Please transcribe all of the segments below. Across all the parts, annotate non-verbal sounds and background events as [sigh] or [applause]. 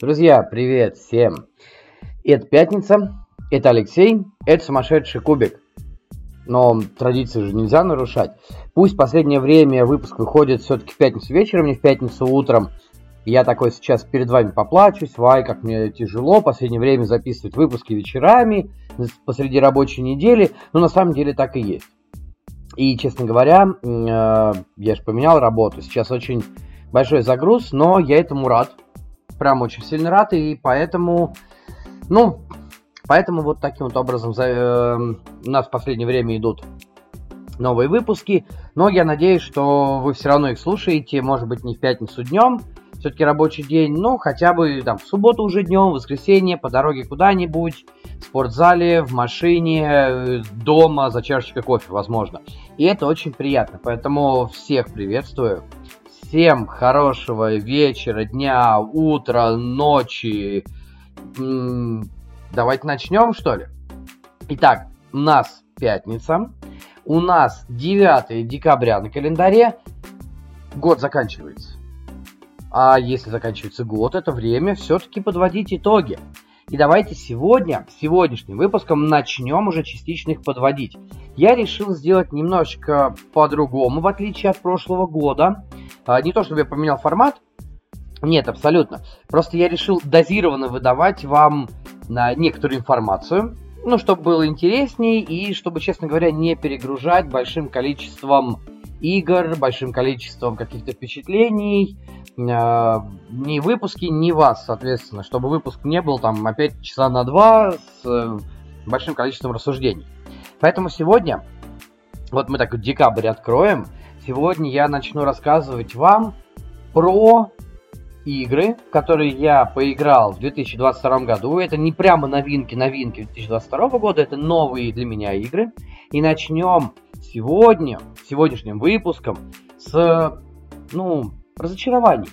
Друзья, привет всем! Это пятница, это Алексей, это сумасшедший кубик. Но традиции же нельзя нарушать. Пусть в последнее время выпуск выходит все-таки в пятницу вечером, не в пятницу утром. Я такой сейчас перед вами поплачусь, вай, как мне тяжело в последнее время записывать выпуски вечерами, посреди рабочей недели, но на самом деле так и есть. И, честно говоря, э, я же поменял работу, сейчас очень большой загруз, но я этому рад, прям очень сильно рад, и поэтому, ну, поэтому вот таким вот образом за, э, у нас в последнее время идут новые выпуски, но я надеюсь, что вы все равно их слушаете, может быть, не в пятницу днем, все-таки рабочий день, но хотя бы там в субботу уже днем, в воскресенье, по дороге куда-нибудь, в спортзале, в машине, э, дома, за чашечкой кофе, возможно. И это очень приятно, поэтому всех приветствую. Всем хорошего вечера, дня, утра, ночи. Давайте начнем, что ли? Итак, у нас пятница. У нас 9 декабря на календаре. Год заканчивается. А если заканчивается год, это время все-таки подводить итоги. И давайте сегодня, сегодняшним выпуском, начнем уже частично их подводить. Я решил сделать немножечко по-другому, в отличие от прошлого года. А, не то, чтобы я поменял формат, нет, абсолютно. Просто я решил дозированно выдавать вам на некоторую информацию, ну, чтобы было интересней и чтобы, честно говоря, не перегружать большим количеством игр, большим количеством каких-то впечатлений, э, ни выпуски, ни вас, соответственно, чтобы выпуск не был там опять часа на два с э, большим количеством рассуждений. Поэтому сегодня, вот мы так декабрь откроем, Сегодня я начну рассказывать вам про игры, в которые я поиграл в 2022 году. Это не прямо новинки, новинки 2022 года, это новые для меня игры. И начнем сегодня, сегодняшним выпуском с, ну, разочарований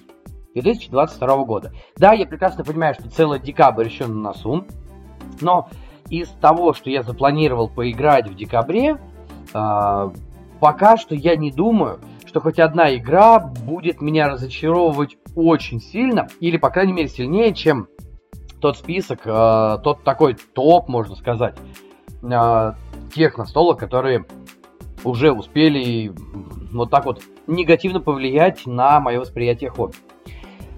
2022 года. Да, я прекрасно понимаю, что целый декабрь еще на носу, но из того, что я запланировал поиграть в декабре, а, пока что я не думаю, что хоть одна игра будет меня разочаровывать очень сильно, или, по крайней мере, сильнее, чем тот список, э, тот такой топ, можно сказать, э, тех настолок, которые уже успели вот так вот негативно повлиять на мое восприятие хобби.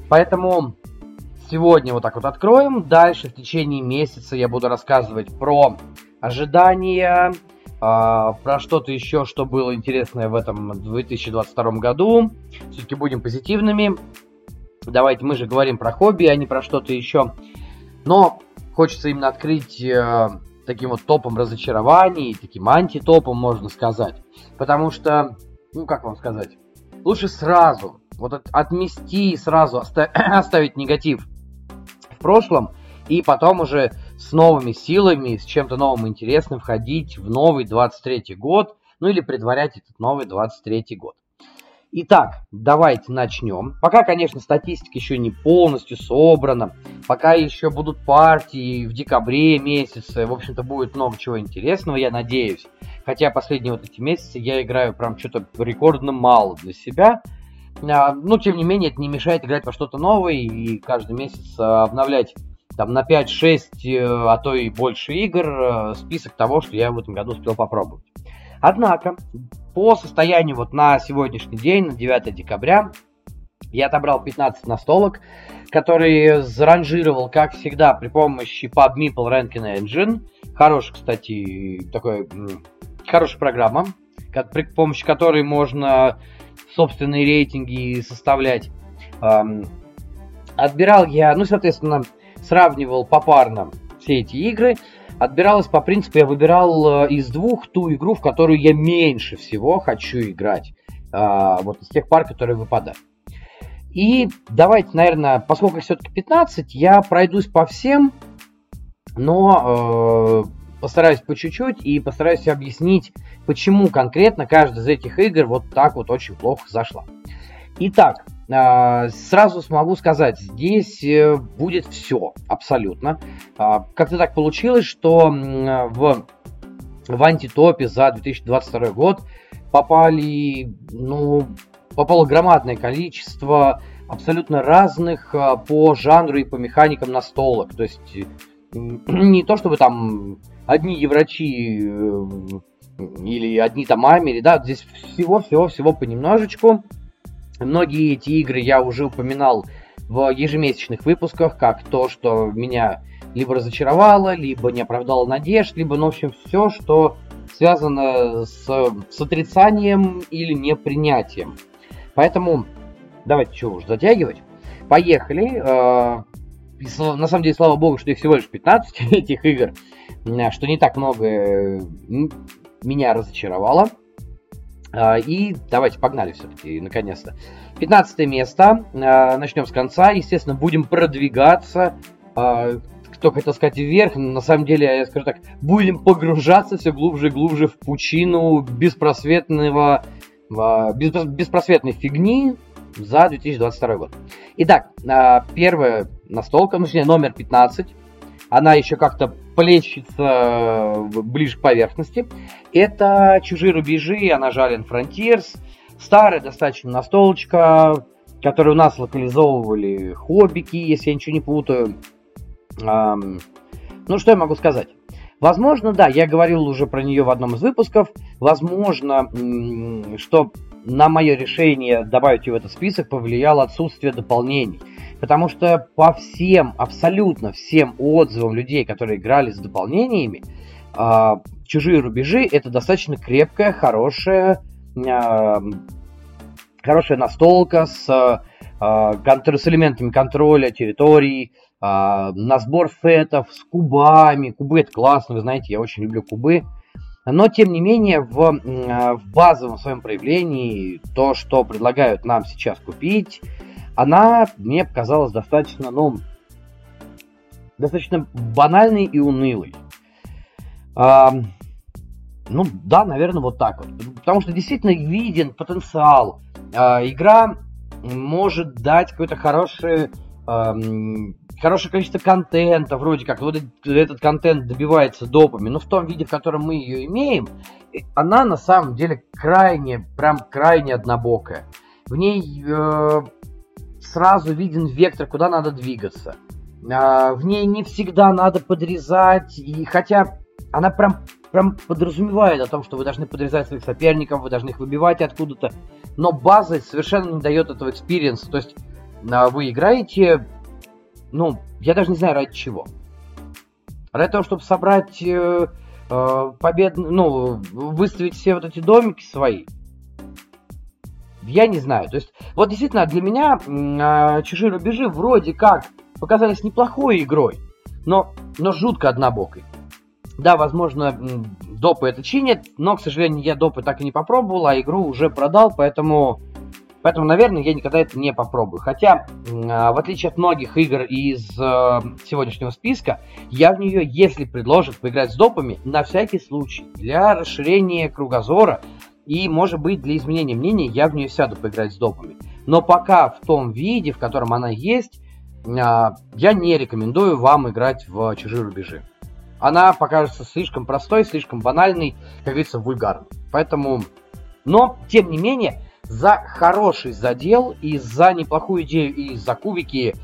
Поэтому сегодня вот так вот откроем. Дальше в течение месяца я буду рассказывать про ожидания, а, про что-то еще, что было интересное в этом 2022 году. Все-таки будем позитивными. Давайте, мы же говорим про хобби, а не про что-то еще. Но хочется именно открыть э, таким вот топом разочарований, таким антитопом, можно сказать. Потому что, ну как вам сказать, лучше сразу, вот от, отмести сразу, оста- [clears throat] оставить негатив в прошлом, и потом уже с новыми силами, с чем-то новым интересным входить в новый 23 год, ну или предварять этот новый 23 год. Итак, давайте начнем. Пока, конечно, статистика еще не полностью собрана, пока еще будут партии в декабре месяце, в общем-то будет много чего интересного, я надеюсь. Хотя последние вот эти месяцы я играю прям что-то рекордно мало для себя. А, но, тем не менее, это не мешает играть во что-то новое и каждый месяц а, обновлять там на 5-6, э, а то и больше игр э, список того, что я в этом году успел попробовать. Однако, по состоянию вот на сегодняшний день, на 9 декабря, я отобрал 15 настолок, которые заранжировал, как всегда, при помощи PubMeeple Ranking Engine. Хорошая, кстати, такой, хорошая программа, при помощи которой можно собственные рейтинги составлять. Отбирал я, ну, соответственно, сравнивал попарно все эти игры. Отбиралось по принципу, я выбирал э, из двух ту игру, в которую я меньше всего хочу играть. А, вот из тех пар, которые выпадают. И давайте, наверное, поскольку все-таки 15, я пройдусь по всем, но э, постараюсь по чуть-чуть и постараюсь объяснить, почему конкретно каждая из этих игр вот так вот очень плохо зашла. Итак, сразу смогу сказать, здесь э, будет все абсолютно. А, как-то так получилось, что в, в антитопе за 2022 год попали, ну, попало громадное количество абсолютно разных а, по жанру и по механикам настолок. То есть [clears throat] не то чтобы там одни еврачи э, или одни там Амери, да, здесь всего-всего-всего понемножечку. Многие эти игры я уже упоминал в ежемесячных выпусках, как то, что меня либо разочаровало, либо не оправдало надежд, либо, ну, в общем, все, что связано с, с отрицанием или непринятием. Поэтому давайте чего уж затягивать. Поехали. Э, на самом деле, слава богу, что их всего лишь 15 [laughs] этих игр, что не так много меня разочаровало. А, и давайте, погнали все-таки, наконец-то. 15 место. А, начнем с конца. Естественно, будем продвигаться. А, кто хотел сказать вверх, на самом деле, я скажу так, будем погружаться все глубже и глубже в пучину беспросветного, беспросветной фигни за 2022 год. Итак, первая настолка, ну, точнее, номер 15. Она еще как-то плещется э, ближе к поверхности. Это «Чужие рубежи», она же Alien Frontiers. Старая достаточно настолочка, которую у нас локализовывали хоббики, если я ничего не путаю. Ну, что я могу сказать? Возможно, да, я говорил уже про нее в одном из выпусков. Возможно, что на мое решение добавить ее в этот список повлияло отсутствие дополнений. Потому что по всем, абсолютно всем отзывам людей, которые играли с дополнениями, а, чужие рубежи это достаточно крепкая, хорошая, а, хорошая настолка с, а, с элементами контроля территорий, на сбор фетов, с кубами. Кубы это классно, вы знаете, я очень люблю кубы. Но, тем не менее, в, в базовом своем проявлении то, что предлагают нам сейчас купить, она мне показалась достаточно, ну, достаточно банальной и унылой. А, ну да, наверное, вот так вот. Потому что действительно виден потенциал. А, игра может дать какое-то хорошее, а, хорошее количество контента, вроде как. Вот этот контент добивается допами, но в том виде, в котором мы ее имеем, она на самом деле крайне, прям крайне однобокая. В ней э, сразу виден вектор, куда надо двигаться. А, в ней не всегда надо подрезать, и хотя она прям, прям подразумевает о том, что вы должны подрезать своих соперников, вы должны их выбивать откуда-то, но база совершенно не дает этого experience а. То есть а, вы играете, ну, я даже не знаю ради чего. Ради того, чтобы собрать э, э, побед, ну, выставить все вот эти домики свои – я не знаю. То есть, вот действительно, для меня э, «Чужие рубежи» вроде как показались неплохой игрой, но, но жутко однобокой. Да, возможно, допы это чинят, но, к сожалению, я допы так и не попробовал, а игру уже продал, поэтому, поэтому наверное, я никогда это не попробую. Хотя, э, в отличие от многих игр из э, сегодняшнего списка, я в нее, если предложат поиграть с допами, на всякий случай, для расширения кругозора, и, может быть, для изменения мнения я в нее сяду поиграть с допами. Но пока в том виде, в котором она есть, а, я не рекомендую вам играть в чужие рубежи. Она покажется слишком простой, слишком банальной, как говорится, вульгарной. Поэтому, но, тем не менее, за хороший задел и за неплохую идею и за кубики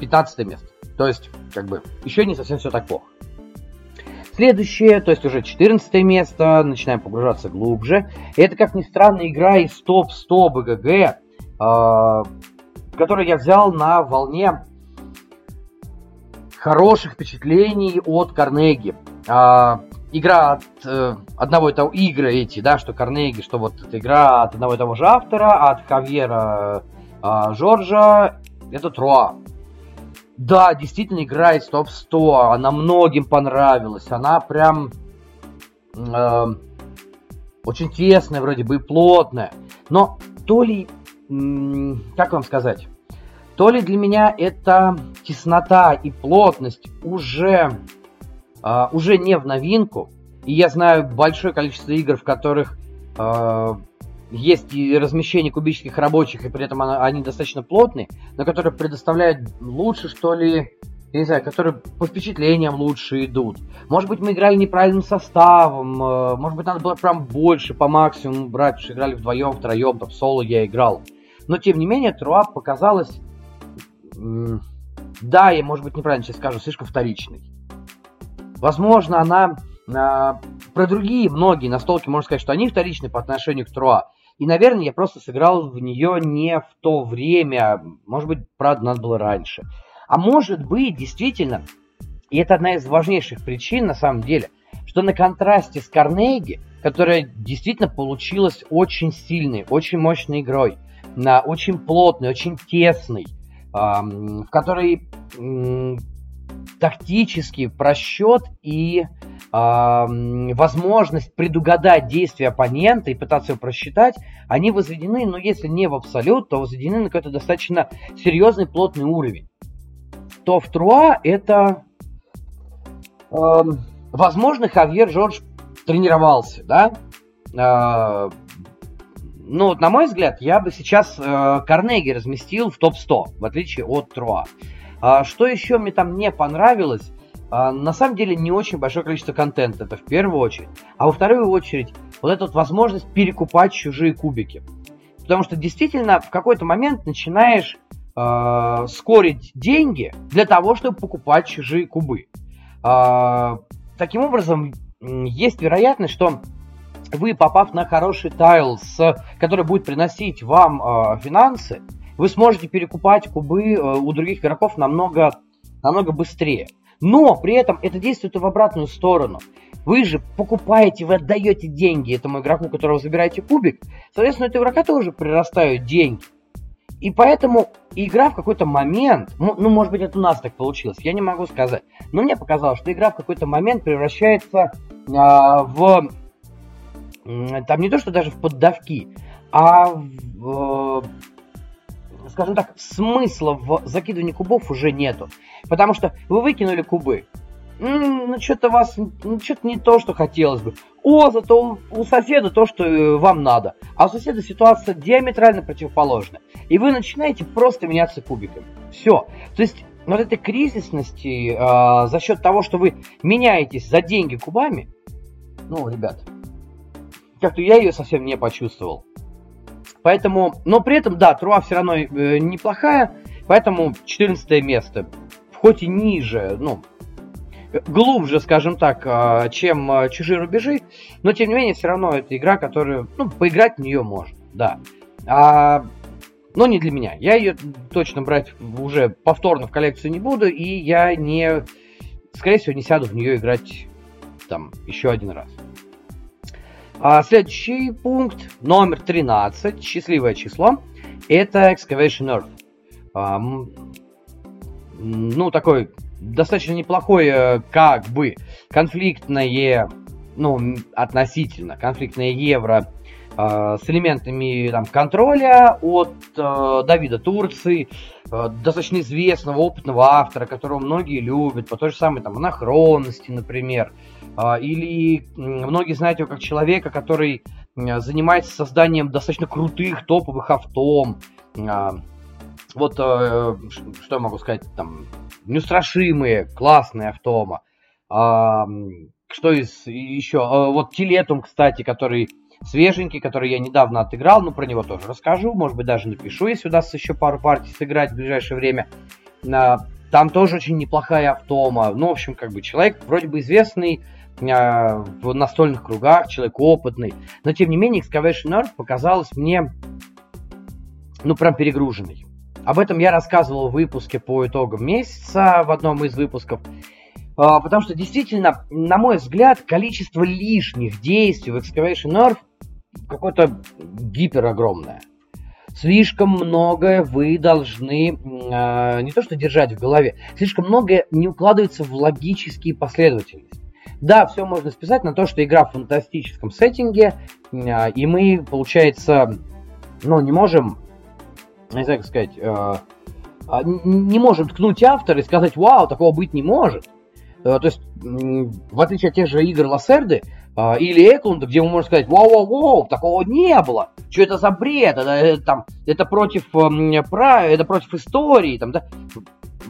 15 место. То есть, как бы, еще не совсем все так плохо. Следующее, то есть уже 14 место, начинаем погружаться глубже. Это, как ни странно, игра из топ-100 БГГ, э, которую я взял на волне хороших впечатлений от Карнеги. Э, игра от э, одного и того, игры эти, да, что Карнеги, что вот эта игра от одного и того же автора, от Хавьера э, Жоржа, это Троа. Да, действительно, игра из топ-100. Она многим понравилась. Она прям э, очень тесная вроде бы и плотная. Но то ли, как вам сказать, то ли для меня эта теснота и плотность уже, э, уже не в новинку. И я знаю большое количество игр, в которых э, есть и размещение кубических рабочих, и при этом они достаточно плотные, но которые предоставляют лучше, что ли, я не знаю, которые по впечатлениям лучше идут. Может быть, мы играли неправильным составом, э, может быть, надо было прям больше по максимуму брать, потому что играли вдвоем, втроем, там, соло я играл. Но, тем не менее, Труап показалась да, я, может быть, неправильно сейчас скажу, слишком вторичной. Возможно, она а, про другие многие настолки, можно сказать, что они вторичны по отношению к Труа. И, наверное, я просто сыграл в нее не в то время. Может быть, правда, надо было раньше. А может быть, действительно, и это одна из важнейших причин на самом деле, что на контрасте с Карнеги, которая действительно получилась очень сильной, очень мощной игрой, на очень плотной, очень тесной, в которой тактический просчет и возможность предугадать действия оппонента и пытаться его просчитать, они возведены, ну если не в абсолют, то возведены на какой-то достаточно серьезный плотный уровень. То в Труа это э, возможно, Хавьер Жорж тренировался, да? Э, ну, вот, на мой взгляд, я бы сейчас э, Карнеги разместил в топ-100, в отличие от Труа. А, что еще мне там не понравилось? А, на самом деле не очень большое количество контента, это в первую очередь. А во вторую очередь, вот эта вот возможность перекупать чужие кубики. Потому что действительно в какой-то момент начинаешь э, скорить деньги для того, чтобы покупать чужие кубы. Э, таким образом, есть вероятность, что вы, попав на хороший тайл, который будет приносить вам э, финансы, вы сможете перекупать кубы э, у других игроков намного, намного быстрее. Но при этом это действует и в обратную сторону. Вы же покупаете, вы отдаете деньги этому игроку, которого забираете кубик. Соответственно, у этого игрока тоже прирастают деньги. И поэтому игра в какой-то момент, ну, может быть, это у нас так получилось, я не могу сказать, но мне показалось, что игра в какой-то момент превращается а, в, там не то, что даже в поддавки, а в, скажем так, смысла в закидывании кубов уже нету. Потому что вы выкинули кубы. Ну, что-то вас, ну, что-то не то, что хотелось бы. О, зато у, соседа то, что э, вам надо. А у соседа ситуация диаметрально противоположная. И вы начинаете просто меняться кубиками. Все. То есть вот этой кризисности э, за счет того, что вы меняетесь за деньги кубами, ну, ребят, как-то я ее совсем не почувствовал. Поэтому, но при этом, да, Труа все равно э, неплохая, поэтому 14 место. Хоть и ниже, ну, глубже, скажем так, э, чем э, чужие рубежи, но тем не менее, все равно это игра, которую, ну, поиграть в нее можно, да. А, но не для меня. Я ее точно брать уже повторно в коллекцию не буду, и я не, скорее всего, не сяду в нее играть там еще один раз. А следующий пункт, номер 13, счастливое число, это Excavation Earth. А, ну, такой достаточно неплохой, э, как бы, конфликтное, ну, относительно конфликтное евро э, с элементами там, контроля от э, Давида Турции, э, достаточно известного, опытного автора, которого многие любят, по той же самой там анахронности, например. А, или многие знают его как человека, который занимается созданием достаточно крутых топовых автом. А, вот э, что я могу сказать, там, неустрашимые, классные автома. А, что из еще? Вот Тилетум, кстати, который свеженький, который я недавно отыграл, ну, про него тоже расскажу, может быть, даже напишу, если удастся еще пару партий сыграть в ближайшее время. Там тоже очень неплохая автома. Ну, в общем, как бы человек вроде бы известный, в настольных кругах, человек опытный. Но, тем не менее, Excavation Earth показалась мне, ну, прям перегруженной. Об этом я рассказывал в выпуске по итогам месяца, в одном из выпусков. А, потому что, действительно, на мой взгляд, количество лишних действий в Excavation Earth какое-то гиперогромное. Слишком многое вы должны э, не то что держать в голове, слишком многое не укладывается в логические последовательности. Да, все можно списать на то, что игра в фантастическом сеттинге, а, и мы, получается, ну, не можем, не знаю, как сказать, э, а, не можем ткнуть автора и сказать, вау, такого быть не может. Э, то есть, в отличие от тех же игр Лассерды э, или Эклунда, где мы можем сказать, вау-вау-вау, такого не было. Что это за бред? Это, это, там, это против, это против истории. Там, да?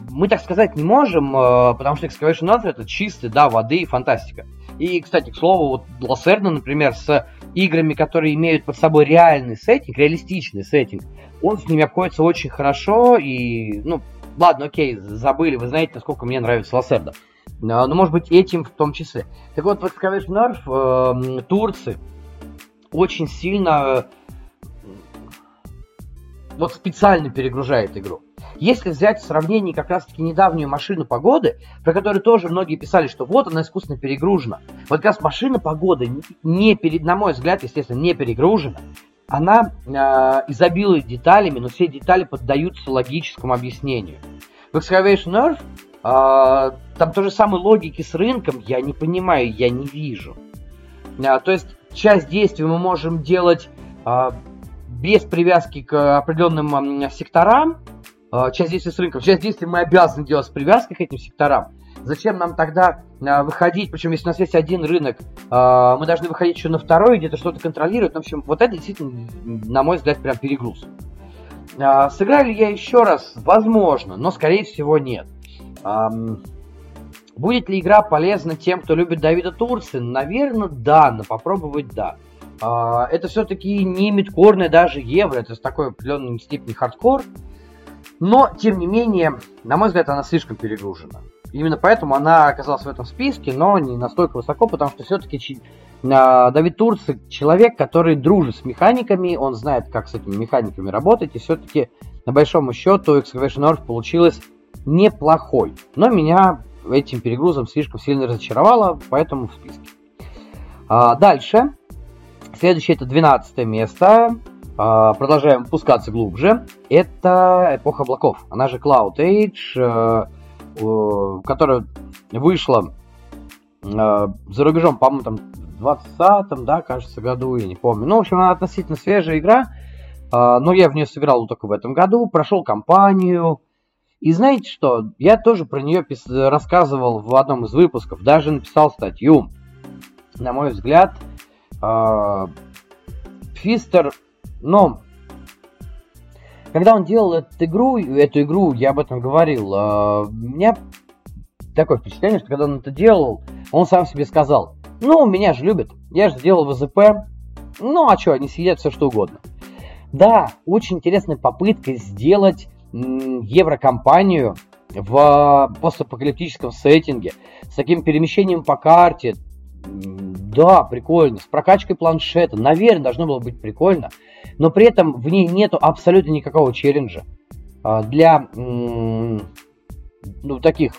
Мы так сказать не можем, э, потому что Excavation Earth это чистый, да, воды и фантастика. И, кстати, к слову, вот Лассерна, например, с играми, которые имеют под собой реальный сеттинг, реалистичный сеттинг, он с ними обходится очень хорошо, и, ну, ладно, окей, забыли, вы знаете, насколько мне нравится Лассерда. Но, может быть, этим в том числе. Так вот, в Excavation Nerf э, турцы очень сильно вот специально перегружает игру. Если взять в сравнении как раз-таки недавнюю машину погоды, про которую тоже многие писали, что вот она искусственно перегружена. Вот как раз машина погоды, не перед, на мой взгляд, естественно, не перегружена. Она э, изобилует деталями, но все детали поддаются логическому объяснению. В Excavation Earth э, там той же самой логики с рынком я не понимаю, я не вижу. Э, то есть часть действий мы можем делать э, без привязки к определенным секторам, а, часть действий с рынком, часть действий мы обязаны делать с привязкой к этим секторам. Зачем нам тогда а, выходить, причем если у нас есть один рынок, а, мы должны выходить еще на второй, где-то что-то контролировать. В общем, вот это действительно, на мой взгляд, прям перегруз. Сыграю ли я еще раз? Возможно, но скорее всего нет. Будет ли игра полезна тем, кто любит Давида Турции? Наверное, да, но попробовать да. Это все-таки не мидкорное даже евро, это с такой определенной степени хардкор. Но, тем не менее, на мой взгляд, она слишком перегружена. Именно поэтому она оказалась в этом списке, но не настолько высоко, потому что все-таки а, Давид Турцик человек, который дружит с механиками, он знает, как с этими механиками работать, и все-таки, на большому счету, Excavation Earth получилось неплохой. Но меня этим перегрузом слишком сильно разочаровало, поэтому в списке. А, дальше. Следующее это 12 место. А, продолжаем пускаться глубже. Это эпоха облаков, она же Cloud Age, э, которая вышла э, за рубежом, по-моему, там в 20 да, кажется, году, я не помню. Ну, в общем, она относительно свежая игра, а, но я в нее сыграл только в этом году, прошел кампанию. И знаете что, я тоже про нее рассказывал в одном из выпусков, даже написал статью. На мой взгляд, а, Фистер но когда он делал эту игру, эту игру, я об этом говорил, э, у меня такое впечатление, что когда он это делал, он сам себе сказал, ну, меня же любят, я же сделал ВЗП, ну, а что, они сидят все что угодно. Да, очень интересная попытка сделать еврокомпанию в постапокалиптическом сеттинге, с таким перемещением по карте. Да, прикольно, с прокачкой планшета, наверное, должно было быть прикольно но при этом в ней нету абсолютно никакого челленджа а, для ну, таких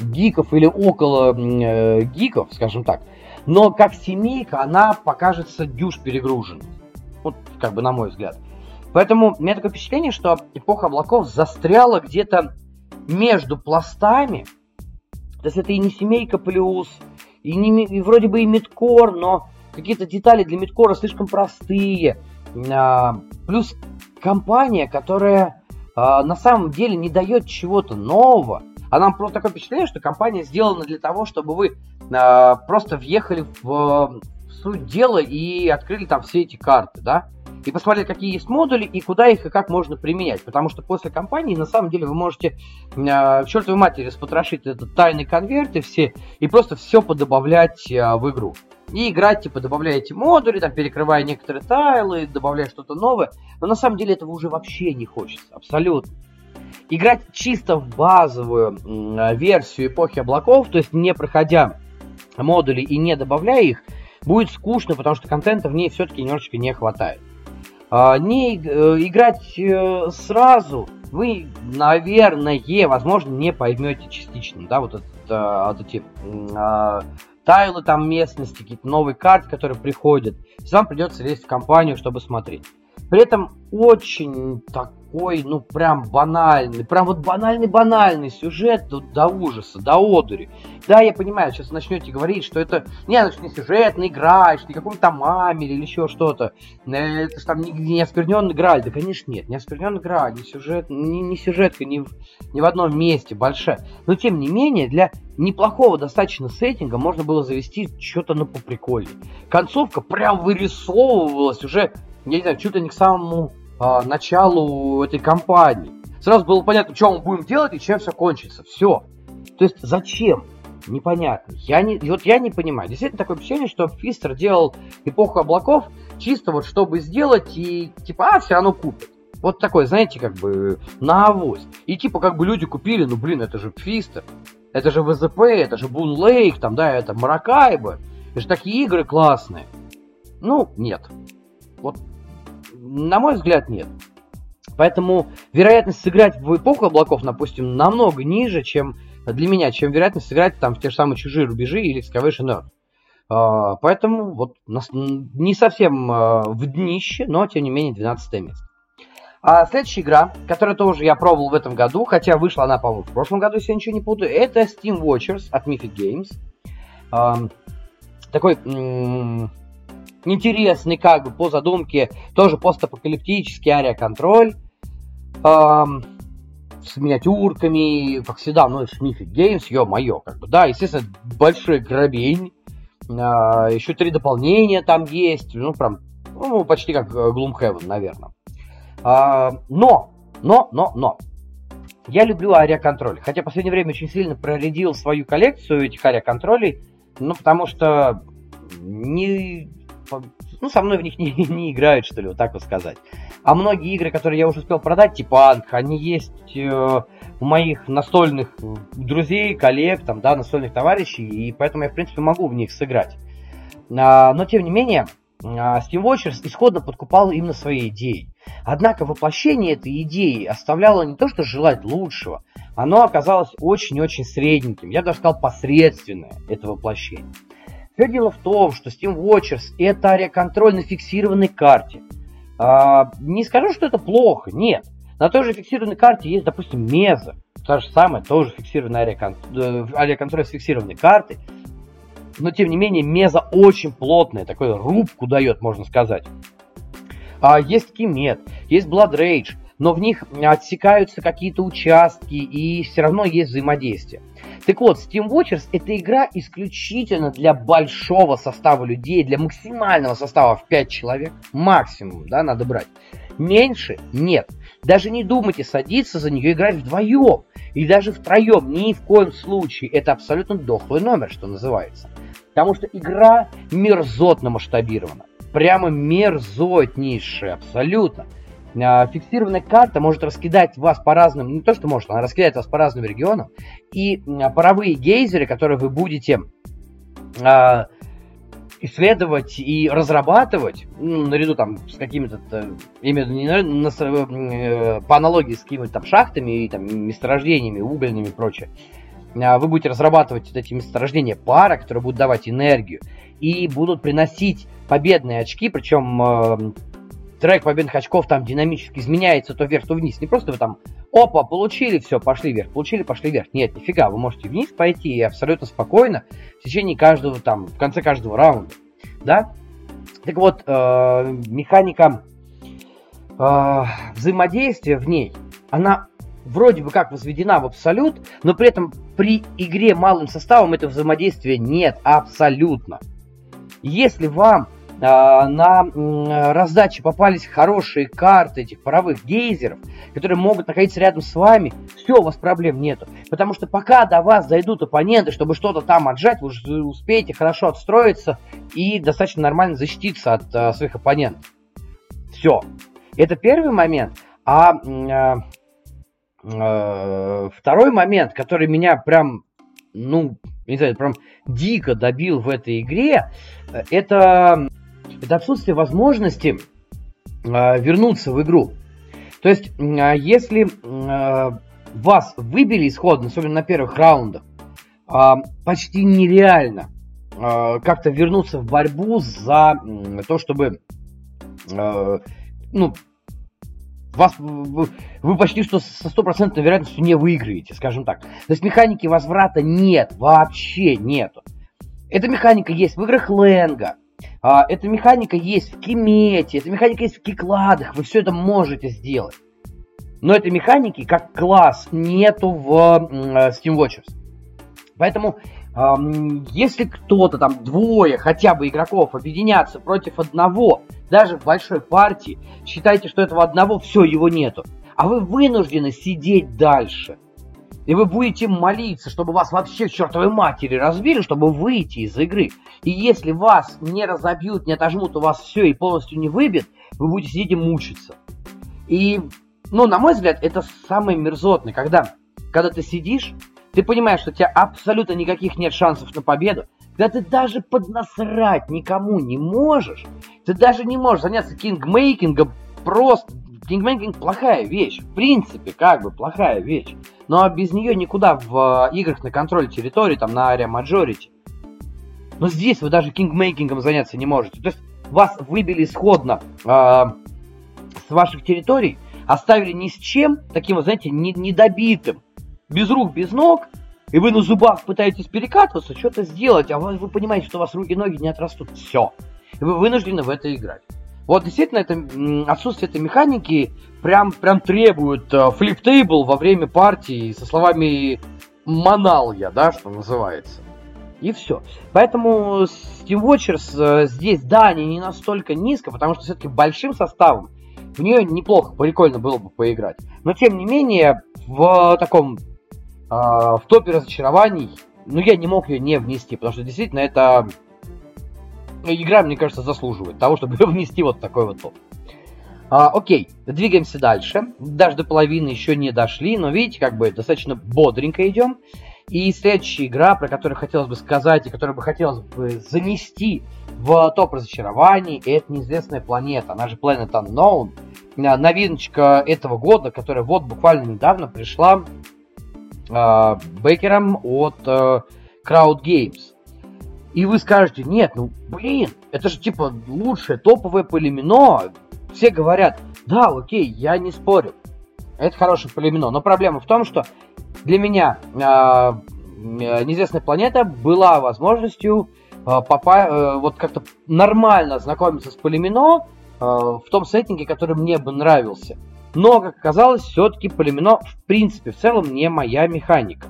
гиков или около э, гиков, скажем так. Но как семейка она покажется дюж перегруженной. Вот как бы на мой взгляд. Поэтому у меня такое впечатление, что эпоха облаков застряла где-то между пластами. То есть это и не семейка плюс, и, не, и вроде бы и мидкор, но какие-то детали для мидкора слишком простые. А, плюс компания, которая а, на самом деле не дает чего-то нового. А нам просто такое впечатление, что компания сделана для того, чтобы вы а, просто въехали в, в суть дела и открыли там все эти карты, да? И посмотрели, какие есть модули и куда их и как можно применять. Потому что после компании, на самом деле, вы можете э, к чертовой матери спотрошить этот тайный конверт и все, и просто все подобавлять э, в игру и играть, типа, добавляя эти модули, там, перекрывая некоторые тайлы, добавляя что-то новое. Но на самом деле этого уже вообще не хочется, абсолютно. Играть чисто в базовую версию эпохи облаков, то есть не проходя модули и не добавляя их, будет скучно, потому что контента в ней все-таки немножечко не хватает. А, не э, играть э, сразу вы, наверное, возможно, не поймете частично, да, вот, это, вот эти а, тайлы там местности, какие-то новые карты, которые приходят. Вам придется лезть в компанию, чтобы смотреть. При этом очень такой, ну, прям банальный, прям вот банальный-банальный сюжет до, до ужаса, до одури. Да, я понимаю, сейчас начнете говорить, что это не, значит, не сюжетная игра, что не каком-то там или еще что-то. Э, это же там не, не оскверненный граль. Да, конечно, нет, не оскверненный граль, не сюжет, не, не сюжетка, ни ни в одном месте большая. Но, тем не менее, для неплохого достаточно сеттинга можно было завести что-то ну поприкольнее. Концовка прям вырисовывалась уже не знаю, чуть ли не к самому а, началу этой кампании. Сразу было понятно, что мы будем делать и чем все кончится. Все. То есть зачем? Непонятно. Я не, вот я не понимаю. Действительно такое ощущение, что Фистер делал эпоху облаков чисто вот чтобы сделать и типа, а, все равно купят. Вот такой, знаете, как бы на авось. И типа как бы люди купили, ну блин, это же Твистер, это же ВЗП, это же Бун Лейк, там, да, это Маракайба. Это же такие игры классные. Ну, нет. Вот, на мой взгляд, нет. Поэтому вероятность сыграть в эпоху облаков, допустим, намного ниже, чем для меня, чем вероятность сыграть там в те же самые чужие рубежи или Excavation Earth. А, поэтому вот не совсем а, в днище, но тем не менее 12 место. А следующая игра, которую тоже я пробовал в этом году, хотя вышла она, по-моему, в прошлом году, если я ничего не путаю, это Steam Watchers от Mythic Games. Такой интересный, как бы, по задумке, тоже постапокалиптический ариоконтроль с миниатюрками, как всегда, ну, это Mythic Games, ё-моё, как бы, да, естественно, большой грабень, а, еще три дополнения там есть, ну, прям, ну, почти как э, Gloomhaven, наверное. А, но, но, но, но, я люблю ариоконтроль, хотя в последнее время очень сильно проредил свою коллекцию этих ариоконтролей, ну, потому что не, ну, со мной в них не, [laughs] не играют, что ли, вот так вот сказать. А многие игры, которые я уже успел продать, типа Анг, они есть э, у моих настольных друзей, коллег, там, да, настольных товарищей, и поэтому я, в принципе, могу в них сыграть. А, но, тем не менее, а, Steam Watchers исходно подкупал именно своей идеей. Однако воплощение этой идеи оставляло не то, что желать лучшего, оно оказалось очень-очень средненьким, я даже сказал посредственное, это воплощение. Все дело в том, что Steam Watchers это ариоконтроль на фиксированной карте. А, не скажу, что это плохо, нет. На той же фиксированной карте есть, допустим, меза. Та же самая, тоже фиксированная ариоконтроль, э, ариоконтроль с фиксированной картой. Но, тем не менее, меза очень плотная, такой рубку дает, можно сказать. А, есть Кимет, есть Blood Rage, но в них отсекаются какие-то участки, и все равно есть взаимодействие. Так вот, Steam Watchers это игра исключительно для большого состава людей, для максимального состава в 5 человек, максимум, да, надо брать. Меньше нет. Даже не думайте садиться за нее играть вдвоем. И даже втроем, ни в коем случае. Это абсолютно дохлый номер, что называется. Потому что игра мерзотно масштабирована. Прямо мерзотнейшая, абсолютно. А, фиксированная карта может раскидать вас по разным, не то что может, она раскидает вас по разным регионам, и а, паровые гейзеры, которые вы будете а, исследовать и разрабатывать, ну, наряду там с какими-то, именно не на, на, э, по аналогии с какими-то там шахтами и там месторождениями, угольными и прочее, вы будете разрабатывать вот эти месторождения пара, которые будут давать энергию, и будут приносить победные очки, причем трек победных очков там динамически изменяется то вверх, то вниз. Не просто вы там, опа, получили, все, пошли вверх, получили, пошли вверх. Нет, нифига, вы можете вниз пойти и абсолютно спокойно в течение каждого там, в конце каждого раунда. Да? Так вот, э, механика э, взаимодействия в ней, она вроде бы как возведена в абсолют, но при этом при игре малым составом этого взаимодействия нет абсолютно. Если вам на раздаче попались хорошие карты этих паровых гейзеров, которые могут находиться рядом с вами, все, у вас проблем нету. Потому что пока до вас зайдут оппоненты, чтобы что-то там отжать, вы уже успеете хорошо отстроиться и достаточно нормально защититься от а, своих оппонентов. Все. Это первый момент. А, а, а второй момент, который меня прям, ну, не знаю, прям дико добил в этой игре, это это отсутствие возможности э, вернуться в игру. То есть, э, если э, вас выбили исходно, особенно на первых раундах, почти нереально как-то вернуться в борьбу за то, чтобы ну, вас, вы почти что со стопроцентной вероятностью не выиграете, скажем так. То есть механики возврата нет, вообще нету. Эта механика есть в играх Ленга, а, эта механика есть в Кимете, эта механика есть в Кикладах, вы все это можете сделать. Но этой механики как класс нету в э, Steam Watchers. Поэтому, если кто-то там, двое хотя бы игроков объединятся против одного, даже в большой партии, считайте, что этого одного, все, его нету. А вы вынуждены сидеть дальше. И вы будете молиться, чтобы вас вообще чертовой матери разбили, чтобы выйти из игры. И если вас не разобьют, не отожмут, у вас все и полностью не выбит, вы будете сидеть и мучиться. И, ну, на мой взгляд, это самое мерзотное, когда, когда ты сидишь, ты понимаешь, что у тебя абсолютно никаких нет шансов на победу, когда ты даже поднасрать никому не можешь, ты даже не можешь заняться kingmaking ом просто. Kingmaking плохая вещь, в принципе, как бы плохая вещь. Но без нее никуда в э, играх на контроль территории, там на area majority. Но здесь вы даже kingmaking ом заняться не можете. То есть вас выбили исходно э, с ваших территорий, оставили ни с чем, таким, знаете, недобитым, без рук, без ног, и вы на зубах пытаетесь перекатываться, что-то сделать, а вы, вы понимаете, что у вас руки и ноги не отрастут. Все. И вы вынуждены в это играть. Вот действительно, это, отсутствие этой механики прям, прям требует флип-тейбл во время партии со словами «манал я», да, что называется. И все. Поэтому Steam Watchers э, здесь, да, они не настолько низко, потому что все-таки большим составом в нее неплохо, прикольно было бы поиграть. Но тем не менее, в таком, э, в топе разочарований, ну я не мог ее не внести, потому что действительно это игра, мне кажется, заслуживает того, чтобы внести вот такой вот топ. А, окей, двигаемся дальше. Даже до половины еще не дошли, но видите, как бы достаточно бодренько идем. И следующая игра, про которую хотелось бы сказать и которую бы хотелось бы занести в топ разочарований, это неизвестная планета, она же Planet Unknown. А, новиночка этого года, которая вот буквально недавно пришла э, бекером от э, Crowd Games. И вы скажете, нет, ну блин, это же типа лучшее топовое полимино. Все говорят, да, окей, я не спорю. Это хорошее полимино. Но проблема в том, что для меня э, неизвестная планета была возможностью э, попа- э, вот как-то нормально знакомиться с полимино э, в том сеттинге, который мне бы нравился. Но, как оказалось, все-таки полимино в принципе в целом не моя механика.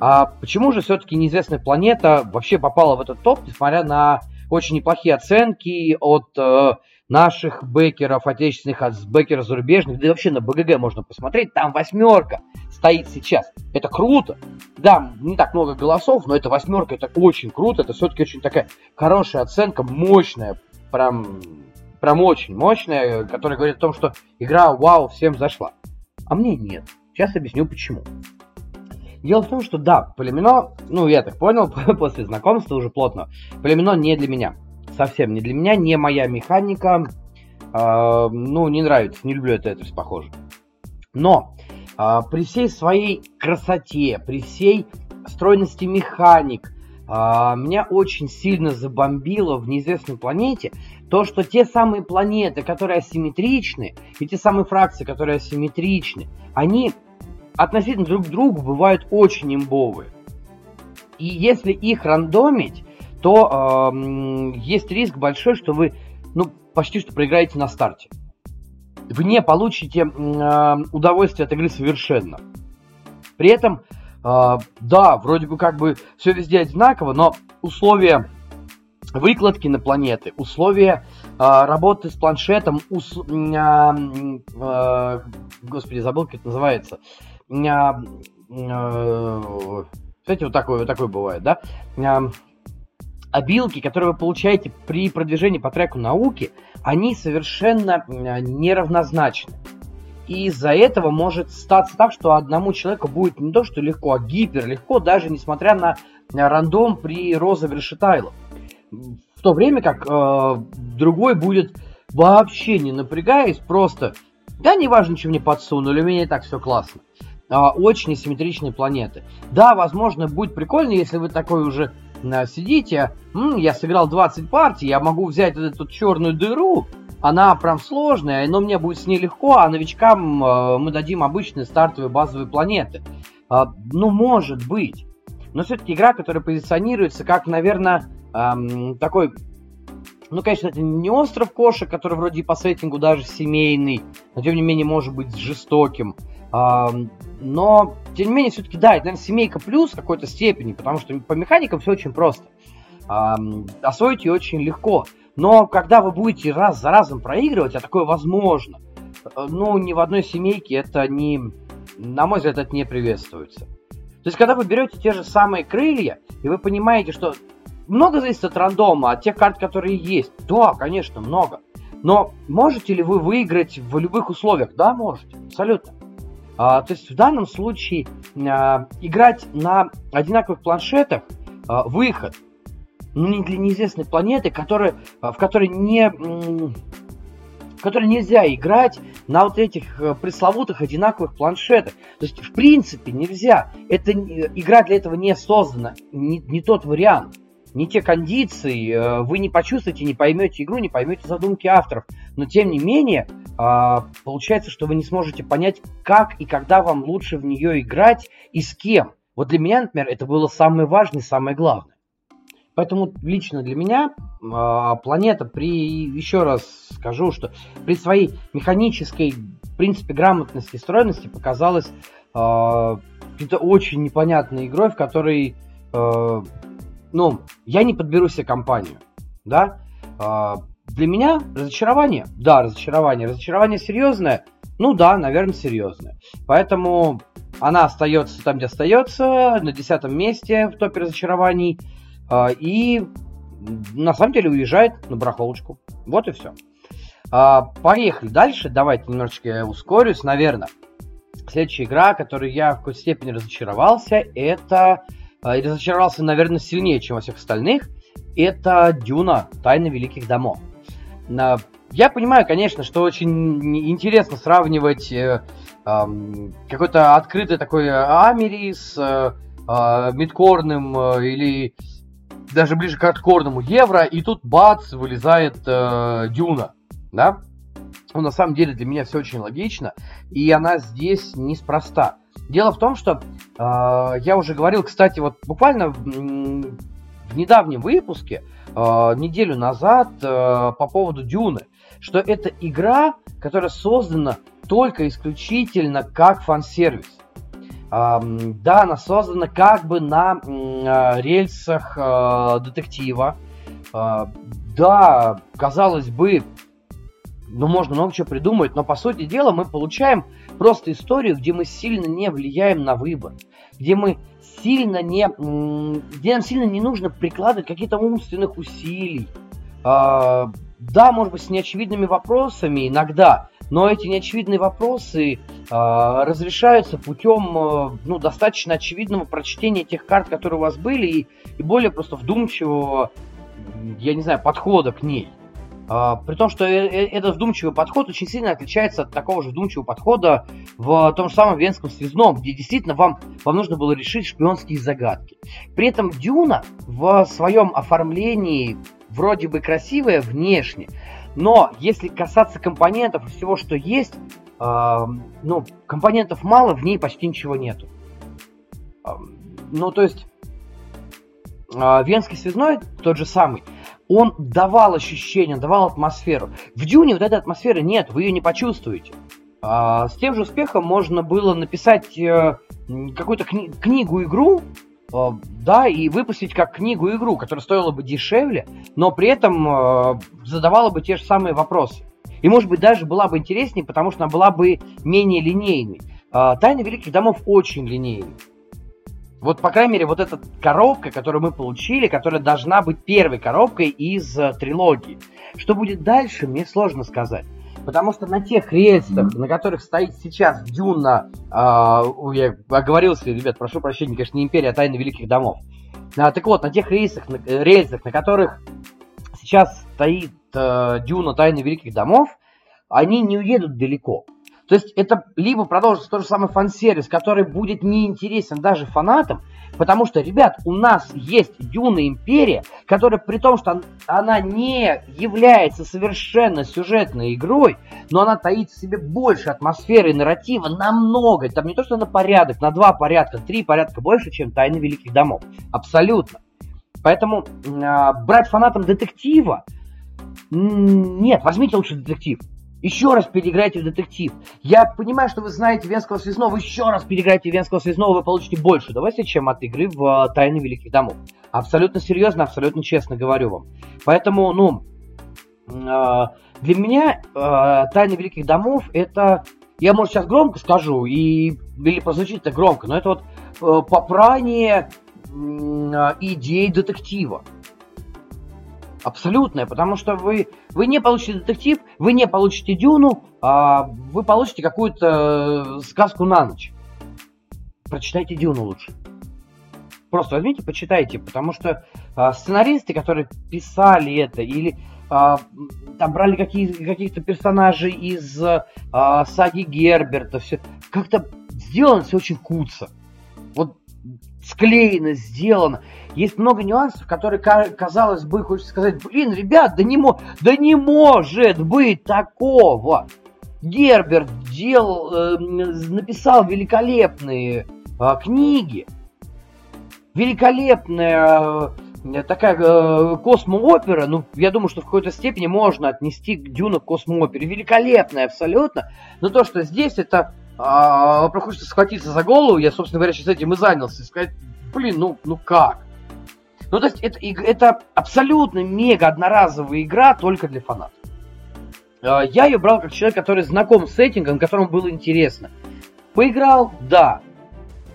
А почему же все-таки неизвестная планета вообще попала в этот топ, несмотря на очень неплохие оценки от э, наших бекеров отечественных, от бекеров зарубежных, да и вообще на БГГ можно посмотреть, там восьмерка стоит сейчас. Это круто. Да, не так много голосов, но это восьмерка, это очень круто, это все-таки очень такая хорошая оценка, мощная, прям, прям очень мощная, которая говорит о том, что игра, вау, всем зашла. А мне нет. Сейчас объясню почему. Дело в том, что да, Полимино, ну я так понял, [laughs] после знакомства уже плотно, Полимино не для меня. Совсем не для меня, не моя механика. Э, ну, не нравится, не люблю это, это похоже. Но э, при всей своей красоте, при всей стройности механик, э, меня очень сильно забомбило в неизвестной планете то, что те самые планеты, которые асимметричны, и те самые фракции, которые асимметричны, они относительно друг к другу бывают очень имбовые. И если их рандомить, то э, есть риск большой, что вы ну, почти что проиграете на старте. Вы не получите э, удовольствие от игры совершенно. При этом, э, да, вроде бы как бы все везде одинаково, но условия выкладки на планеты, условия э, работы с планшетом, ус, э, э, господи, забыл, как это называется, а, а, знаете, вот такое, вот такое бывает, да? А, обилки, которые вы получаете при продвижении по треку науки, они совершенно неравнозначны. И из-за этого может статься так, что одному человеку будет не то, что легко, а гипер легко, даже несмотря на рандом при розыгрыше тайлов. В то время как э, другой будет вообще не напрягаясь, просто, да, не важно, что мне подсунули, у меня и так все классно а, очень асимметричные планеты. Да, возможно, будет прикольно, если вы такой уже сидите, М, я сыграл 20 партий, я могу взять вот эту черную дыру, она прям сложная, но мне будет с ней легко, а новичкам э, мы дадим обычные стартовые базовые планеты. Э, ну, может быть. Но все-таки игра, которая позиционируется как, наверное, эм, такой... Ну, конечно, это не остров кошек, который вроде по сеттингу даже семейный, но тем не менее может быть жестоким. Но, тем не менее, все-таки, да, это, наверное, семейка плюс в какой-то степени, потому что по механикам все очень просто. Освоить ее очень легко. Но когда вы будете раз за разом проигрывать, а такое возможно, э, ну, ни в одной семейке это не, на мой взгляд, это не приветствуется. То есть, когда вы берете те же самые крылья, и вы понимаете, что много зависит от рандома, от тех карт, которые есть. Да, конечно, много. Но можете ли вы выиграть в любых условиях? Да, можете, абсолютно. А, то есть в данном случае а, играть на одинаковых планшетах а, выход ну, не для неизвестной планеты, которая, в которой не в которой нельзя играть на вот этих э, пресловутых одинаковых планшетах. То есть, в принципе, нельзя. Это, игра для этого не создана. Не, не тот вариант не те кондиции, э, вы не почувствуете, не поймете игру, не поймете задумки авторов. Но тем не менее, а, получается, что вы не сможете понять, как и когда вам лучше в нее играть и с кем. Вот для меня, например, это было самое важное, самое главное. Поэтому лично для меня а, планета при, еще раз скажу, что при своей механической, в принципе, грамотности и стройности показалась э, очень непонятной игрой, в которой ну, я не подберу себе компанию, да. А, для меня разочарование, да, разочарование. Разочарование серьезное, ну да, наверное, серьезное. Поэтому она остается там, где остается, на десятом месте в топе разочарований. А, и на самом деле уезжает на барахолочку. Вот и все. А, поехали дальше. Давайте немножечко ускорюсь, наверное. Следующая игра, которую я в какой-то степени разочаровался, это и разочаровался, наверное, сильнее, чем во всех остальных, это Дюна «Тайны великих домов». Я понимаю, конечно, что очень интересно сравнивать э, какой-то открытый такой Амери с э, а, мидкорным э, или даже ближе к хардкорному Евро, и тут бац, вылезает Дюна, да? Ну, на самом деле для меня все очень логично, и она здесь неспроста. Дело в том, что э, я уже говорил, кстати, вот буквально в, недавнем выпуске, э, неделю назад, э, по поводу Дюны, что это игра, которая создана только исключительно как фан-сервис. Э, да, она создана как бы на э, рельсах э, детектива. Э, да, казалось бы, ну, можно много чего придумать, но, по сути дела, мы получаем просто историю, где мы сильно не влияем на выбор, где мы сильно не, где нам сильно не нужно прикладывать какие-то умственных усилий. А, да, может быть, с неочевидными вопросами иногда, но эти неочевидные вопросы а, разрешаются путем а, ну, достаточно очевидного прочтения тех карт, которые у вас были, и, и более просто вдумчивого, я не знаю, подхода к ней. А, при том, что э, э, этот вдумчивый подход очень сильно отличается от такого же вдумчивого подхода в том же самом Венском связном, где действительно вам, вам нужно было решить шпионские загадки. При этом Дюна в своем оформлении вроде бы красивая внешне, но если касаться компонентов и всего, что есть, э, ну, компонентов мало, в ней почти ничего нету. Э, ну, то есть, э, Венский связной, тот же самый, он давал ощущение, давал атмосферу. В Дюне вот этой атмосферы нет, вы ее не почувствуете. А, с тем же успехом можно было написать э, какую-то кни- книгу-игру, э, да, и выпустить как книгу-игру, которая стоила бы дешевле, но при этом э, задавала бы те же самые вопросы. И, может быть, даже была бы интереснее, потому что она была бы менее линейной. Э, Тайна Великих Домов очень линейная. Вот, по крайней мере, вот эта коробка, которую мы получили, которая должна быть первой коробкой из э, трилогии. Что будет дальше, мне сложно сказать. Потому что на тех рельсах, на которых стоит сейчас Дюна, э, я оговорился, ребят, прошу прощения, конечно, не Империя, а Тайны Великих Домов. А, так вот, на тех рельсах, на, э, рельсах, на которых сейчас стоит э, Дюна Тайны Великих Домов, они не уедут далеко. То есть это либо продолжится тот же самый фан-сервис, который будет неинтересен даже фанатам, потому что, ребят, у нас есть Дюна Империя, которая при том, что она не является совершенно сюжетной игрой, но она таит в себе больше атмосферы и нарратива намного. Там не то, что на порядок, на два порядка, три порядка больше, чем Тайны Великих Домов. Абсолютно. Поэтому э, брать фанатам детектива, нет, возьмите лучше детектив. Еще раз переиграйте в детектив. Я понимаю, что вы знаете Венского связного. Еще раз переиграйте Венского связного, вы получите больше удовольствия, чем от игры в uh, Тайны Великих Домов. Абсолютно серьезно, абсолютно честно говорю вам. Поэтому, ну, uh, для меня uh, Тайны Великих Домов это... Я, может, сейчас громко скажу, и, или прозвучит это громко, но это вот попрание идей детектива. Абсолютная, потому что вы, вы не получите детектив, вы не получите Дюну, а вы получите какую-то сказку на ночь. Прочитайте Дюну лучше. Просто возьмите, почитайте, потому что а, сценаристы, которые писали это, или а, там брали какие, каких-то персонажей из а, саги Герберта, все как-то сделано все очень куца. Склеено, сделано. Есть много нюансов, которые, казалось бы, хочется сказать, блин, ребят, да не, мо да не может быть такого. Герберт делал, э, написал великолепные э, книги, великолепная э, такая э, космоопера, ну, я думаю, что в какой-то степени можно отнести к Дюну к космоопере. Великолепная абсолютно, но то, что здесь это а, хочется схватиться за голову, я, собственно говоря, сейчас этим и занялся, и сказать, блин, ну, ну как? Ну, то есть это, это абсолютно мега одноразовая игра только для фанатов. А, я ее брал как человек, который знаком с сеттингом, которому было интересно. Поиграл, да,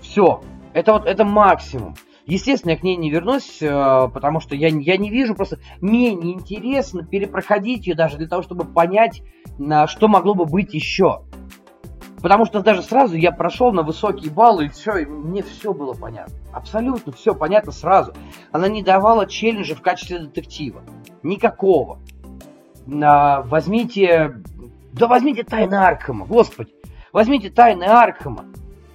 все, это вот это максимум. Естественно, я к ней не вернусь, э, потому что я, я не вижу, просто мне неинтересно перепроходить ее даже для того, чтобы понять, что могло бы быть еще. Потому что даже сразу я прошел на высокие баллы, и все, и мне все было понятно. Абсолютно все понятно сразу. Она не давала челленджа в качестве детектива. Никакого. А, возьмите... Да возьмите Тайны Аркхема, господи. Возьмите Тайны Аркхема.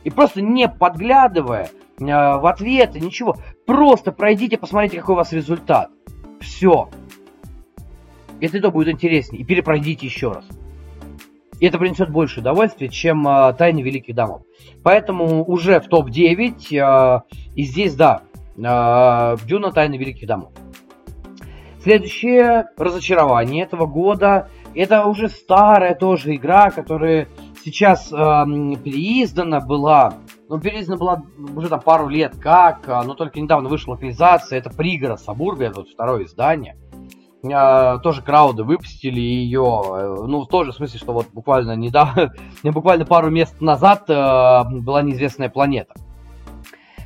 И просто не подглядывая э, в ответы, ничего. Просто пройдите, посмотрите, какой у вас результат. Все. Это и то будет интереснее. И перепройдите еще раз. И это принесет больше удовольствия, чем э, Тайны Великих Домов. Поэтому уже в топ-9. Э, и здесь, да, э, Дюна Тайны Великих Домов. Следующее разочарование этого года. Это уже старая тоже игра, которая сейчас э, переиздана была. Ну, переиздана была уже там пару лет как, но только недавно вышла локализация. Это пригород Сабурбия, это вот второе издание. А, тоже крауды выпустили ее, э, ну, в том же смысле, что вот буквально недавно, [laughs] буквально пару месяцев назад э, была неизвестная планета.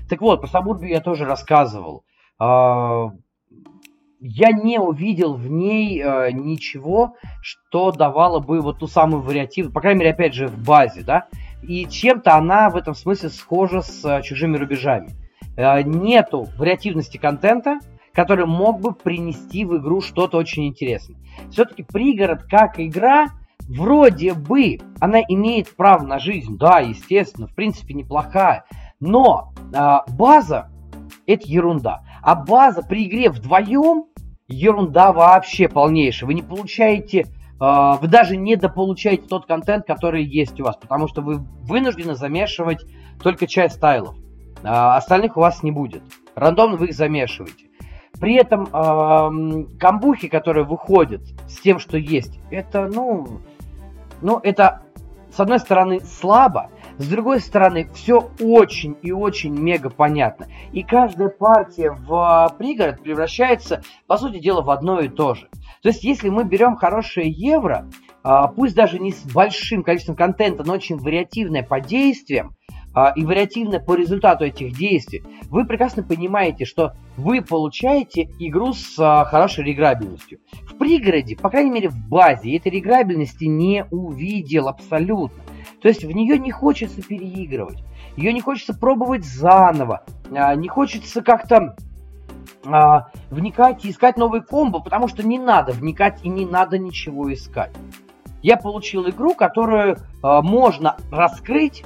Так вот, про Сабурбию я тоже рассказывал. Э, я не увидел в ней э, ничего, что давало бы вот ту самую вариативную, по крайней мере, опять же, в базе, да, и чем-то она в этом смысле схожа с чужими рубежами. Нету вариативности контента, который мог бы принести в игру что-то очень интересное. Все-таки пригород как игра, вроде бы, она имеет право на жизнь, да, естественно, в принципе неплохая, но э, база это ерунда. А база при игре вдвоем ерунда вообще полнейшая. Вы не получаете, э, вы даже не дополучаете тот контент, который есть у вас, потому что вы вынуждены замешивать только часть стайлов. Э, остальных у вас не будет. Рандомно вы их замешиваете. При этом камбухи, которые выходят с тем, что есть, это, ну, ну, это, с одной стороны, слабо, с другой стороны, все очень и очень мега понятно. И каждая партия в пригород превращается, по сути дела, в одно и то же. То есть, если мы берем хорошее евро, а, пусть даже не с большим количеством контента, но очень вариативное по действиям, а, и вариативно по результату этих действий, вы прекрасно понимаете, что вы получаете игру с а, хорошей реграбельностью. В пригороде, по крайней мере в базе, этой реграбельности не увидел абсолютно. То есть в нее не хочется переигрывать, ее не хочется пробовать заново, а, не хочется как-то вникать и искать новый комбо, потому что не надо вникать и не надо ничего искать. Я получил игру, которую можно раскрыть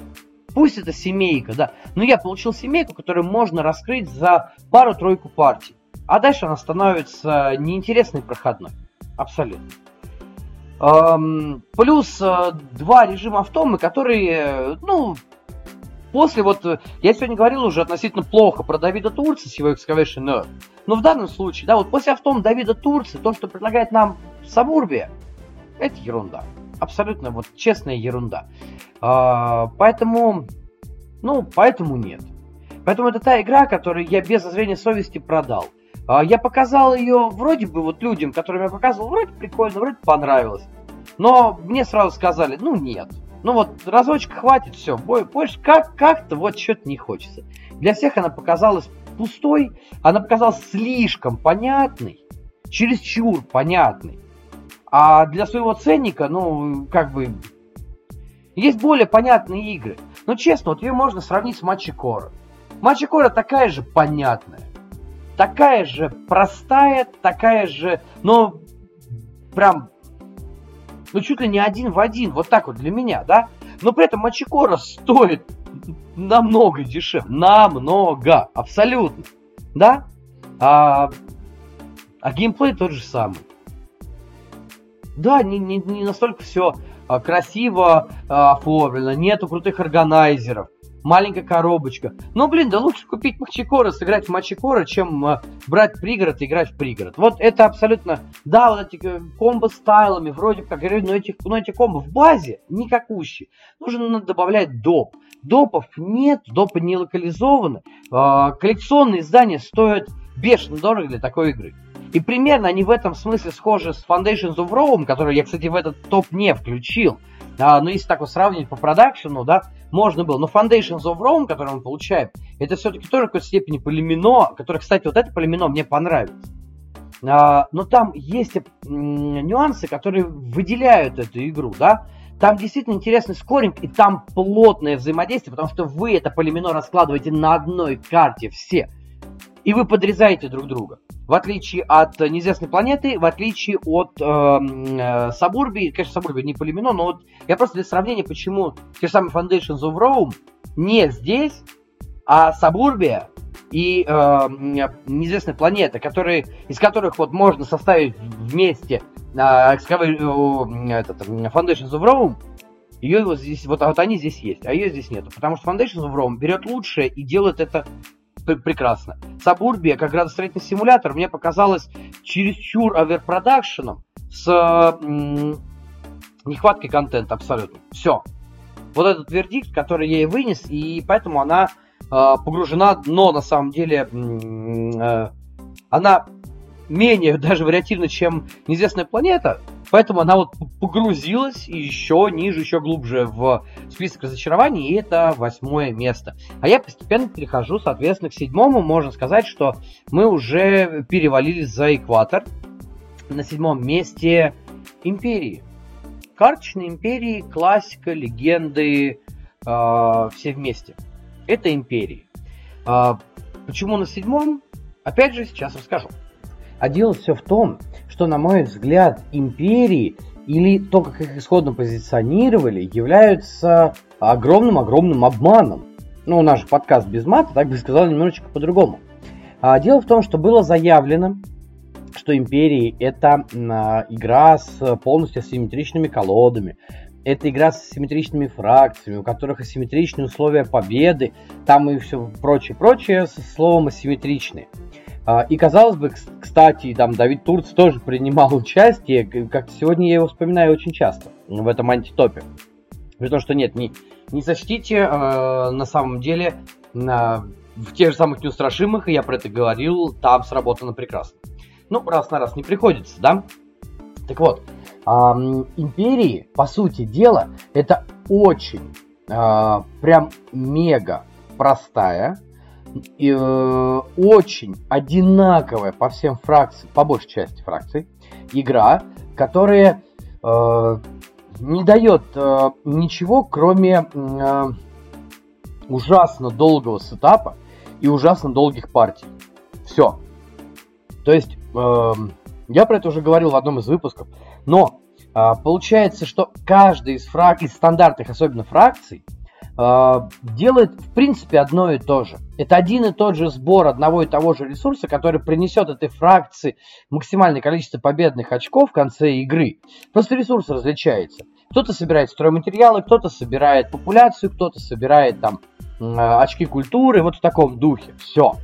Пусть это семейка, да. Но я получил семейку, которую можно раскрыть за пару-тройку партий. А дальше она становится неинтересной проходной. Абсолютно. Эм, плюс э, два режима автомы, которые, ну, после вот, я сегодня говорил уже относительно плохо про Давида Турца с его Excavation Earth. Но в данном случае, да, вот после автом Давида Турца, то, что предлагает нам Сабурбия, это ерунда абсолютно вот честная ерунда. А, поэтому, ну, поэтому нет. Поэтому это та игра, которую я без зазрения совести продал. А, я показал ее вроде бы вот людям, которым я показывал, вроде прикольно, вроде понравилось. Но мне сразу сказали, ну нет. Ну вот разочек хватит, все, больше как, как-то вот что-то не хочется. Для всех она показалась пустой, она показалась слишком понятной. чересчур понятный. А для своего ценника, ну, как бы, есть более понятные игры. Но честно, вот ее можно сравнить с Матчи Кора. Матчи Кора такая же понятная. Такая же простая, такая же, ну, прям, ну, чуть ли не один в один. Вот так вот для меня, да? Но при этом Мачикора стоит намного дешевле. Намного. Абсолютно. Да? А, а геймплей тот же самый. Да, не, не, не настолько все красиво а, оформлено, нету крутых органайзеров, маленькая коробочка. Но, блин, да лучше купить Мачикора, сыграть в Мачикора, чем а, брать пригород и играть в пригород. Вот это абсолютно, да, вот эти э, комбо стайлами, вроде как, но эти, но эти комбо в базе никакущие. Нужно добавлять доп. Допов нет, допы не локализованы. Коллекционные издания стоят бешено дорого для такой игры. И примерно они в этом смысле схожи с Foundations of Rome, который я, кстати, в этот топ не включил. А, но если так вот сравнить по продакшену, да, можно было. Но Foundations of Rome, который он получает, это все-таки тоже в какой-то степени полимино, которое, кстати, вот это полимино мне понравится. А, но там есть нюансы, которые выделяют эту игру, да. Там действительно интересный скоринг, и там плотное взаимодействие, потому что вы это полимино раскладываете на одной карте все. И вы подрезаете друг друга. В отличие от неизвестной планеты, в отличие от э, э, Сабурби, конечно, Сабурби не полимено, но вот я просто для сравнения, почему те же самые Foundations of Rome не здесь, а Сабурбия и э, неизвестная планета, которые, из которых вот можно составить вместе э, э, этот, Foundations of Rome, ее вот здесь, вот, вот они здесь есть, а ее здесь нету. Потому что Foundations of Rome берет лучшее и делает это прекрасно. Сабурбия, как градостроительный симулятор, мне показалось чересчур оверпродакшеном с нехваткой контента абсолютно. Все. Вот этот вердикт, который я и вынес, и поэтому она э, погружена, но на самом деле э, она менее [laughs] даже вариативна, чем неизвестная планета, Поэтому она вот погрузилась еще ниже, еще глубже в список разочарований, и это восьмое место. А я постепенно перехожу, соответственно, к седьмому. Можно сказать, что мы уже перевалились за экватор. На седьмом месте Империи. Карточные империи, классика, легенды, э, все вместе. Это империи. Э, почему на седьмом? Опять же, сейчас расскажу. А дело все в том, что, на мой взгляд, империи или то, как их исходно позиционировали, являются огромным-огромным обманом. Ну, у же подкаст без мата, так бы сказал немножечко по-другому. А дело в том, что было заявлено, что империи это а, игра с полностью асимметричными колодами, это игра с асимметричными фракциями, у которых асимметричные условия победы, там и все прочее-прочее со словом асимметричные. А, и казалось бы, кстати, там Давид Турц тоже принимал [laughs] участие, как сегодня я его вспоминаю очень часто в этом антитопе. При том, что нет, не, не сочтите, э, на самом деле, э, в тех же самых неустрашимых, я про это говорил, там сработано прекрасно. Ну, раз на раз не приходится, да? Так вот, э, империи, по сути дела, это очень, э, прям мега простая, э, очень одинаковая по всем фракциям, по большей части фракций, игра, которая э, не дает э, ничего, кроме э, ужасно долгого сетапа и ужасно долгих партий. Все. То есть, э, я про это уже говорил в одном из выпусков, но э, получается, что каждый из фракций, из стандартных особенно фракций, делает в принципе одно и то же. Это один и тот же сбор одного и того же ресурса, который принесет этой фракции максимальное количество победных очков в конце игры. Просто ресурс различается. Кто-то собирает стройматериалы, кто-то собирает популяцию, кто-то собирает там очки культуры, вот в таком духе. Все.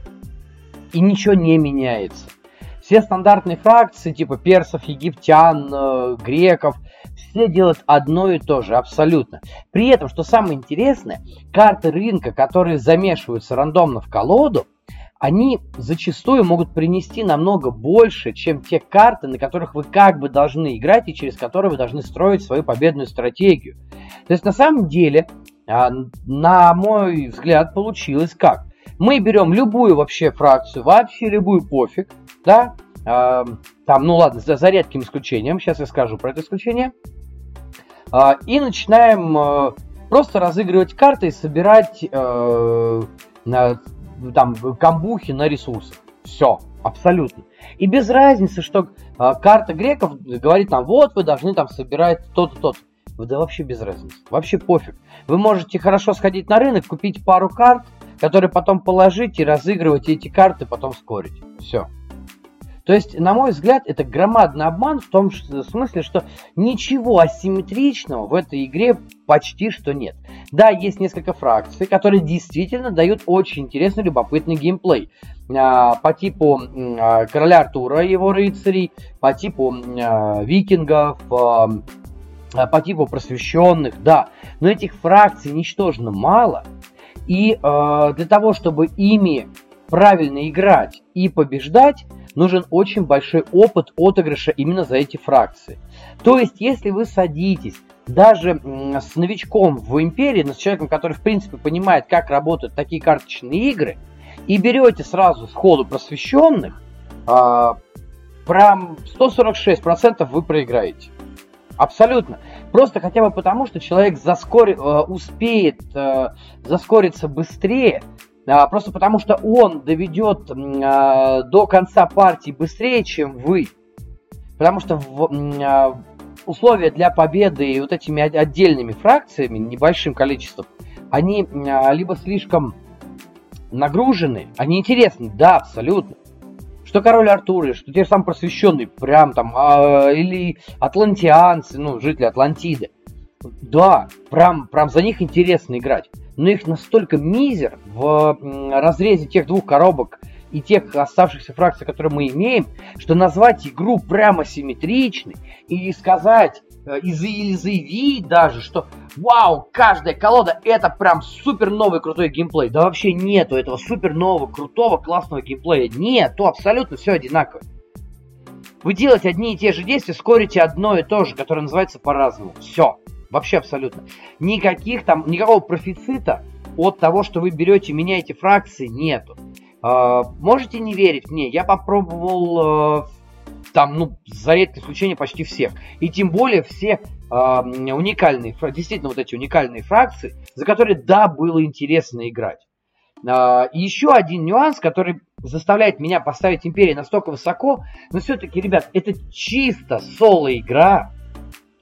И ничего не меняется. Все стандартные фракции, типа персов, египтян, э, греков, все делают одно и то же, абсолютно. При этом, что самое интересное, карты рынка, которые замешиваются рандомно в колоду, они зачастую могут принести намного больше, чем те карты, на которых вы как бы должны играть и через которые вы должны строить свою победную стратегию. То есть на самом деле, а, на мой взгляд, получилось как? Мы берем любую вообще фракцию, вообще любую пофиг, да, там, ну ладно, за, за редким исключением, сейчас я скажу про это исключение, и начинаем э, просто разыгрывать карты и собирать э, там камбухи на ресурсах. Все, абсолютно. И без разницы, что э, карта греков говорит там, вот вы должны там собирать то-то, то-то. Да вообще без разницы. Вообще пофиг. Вы можете хорошо сходить на рынок, купить пару карт, которые потом положить и разыгрывать эти карты, потом скорить. Все. То есть, на мой взгляд, это громадный обман в том смысле, что ничего асимметричного в этой игре почти что нет. Да, есть несколько фракций, которые действительно дают очень интересный, любопытный геймплей. А, по типу а, Короля Артура его рыцарей, по типу а, викингов, по типу просвещенных, да. Но этих фракций ничтожно мало. И для того, чтобы ими правильно играть и побеждать, нужен очень большой опыт отыгрыша именно за эти фракции. То есть, если вы садитесь даже с новичком в Империи, но с человеком, который, в принципе, понимает, как работают такие карточные игры, и берете сразу сходу просвещенных, э, прям 146% вы проиграете. Абсолютно. Просто хотя бы потому, что человек заскори, э, успеет э, заскориться быстрее, а, просто потому что он доведет а, до конца партии быстрее, чем вы. Потому что а, условия для победы вот этими отдельными фракциями, небольшим количеством, они либо слишком нагружены, они интересны, да, абсолютно. Что король Артур, что те же самые просвещенные, прям там, или атлантианцы, ну, жители Атлантиды. Да, прям, прям за них интересно играть но их настолько мизер в разрезе тех двух коробок и тех оставшихся фракций, которые мы имеем, что назвать игру прямо симметричной и сказать э, и заявить даже, что вау, каждая колода это прям супер новый крутой геймплей. Да вообще нету этого супер нового, крутого, классного геймплея. Нету, абсолютно все одинаково. Вы делаете одни и те же действия, скорите одно и то же, которое называется по-разному. Все. Вообще абсолютно. Никаких там, никакого профицита от того, что вы берете, меняете фракции, нету. Э, можете не верить мне, я попробовал э, там, ну, за редкое исключение почти всех. И тем более все э, уникальные, действительно вот эти уникальные фракции, за которые, да, было интересно играть. И еще один нюанс, который заставляет меня поставить Империю настолько высоко, но все-таки, ребят, это чисто соло-игра,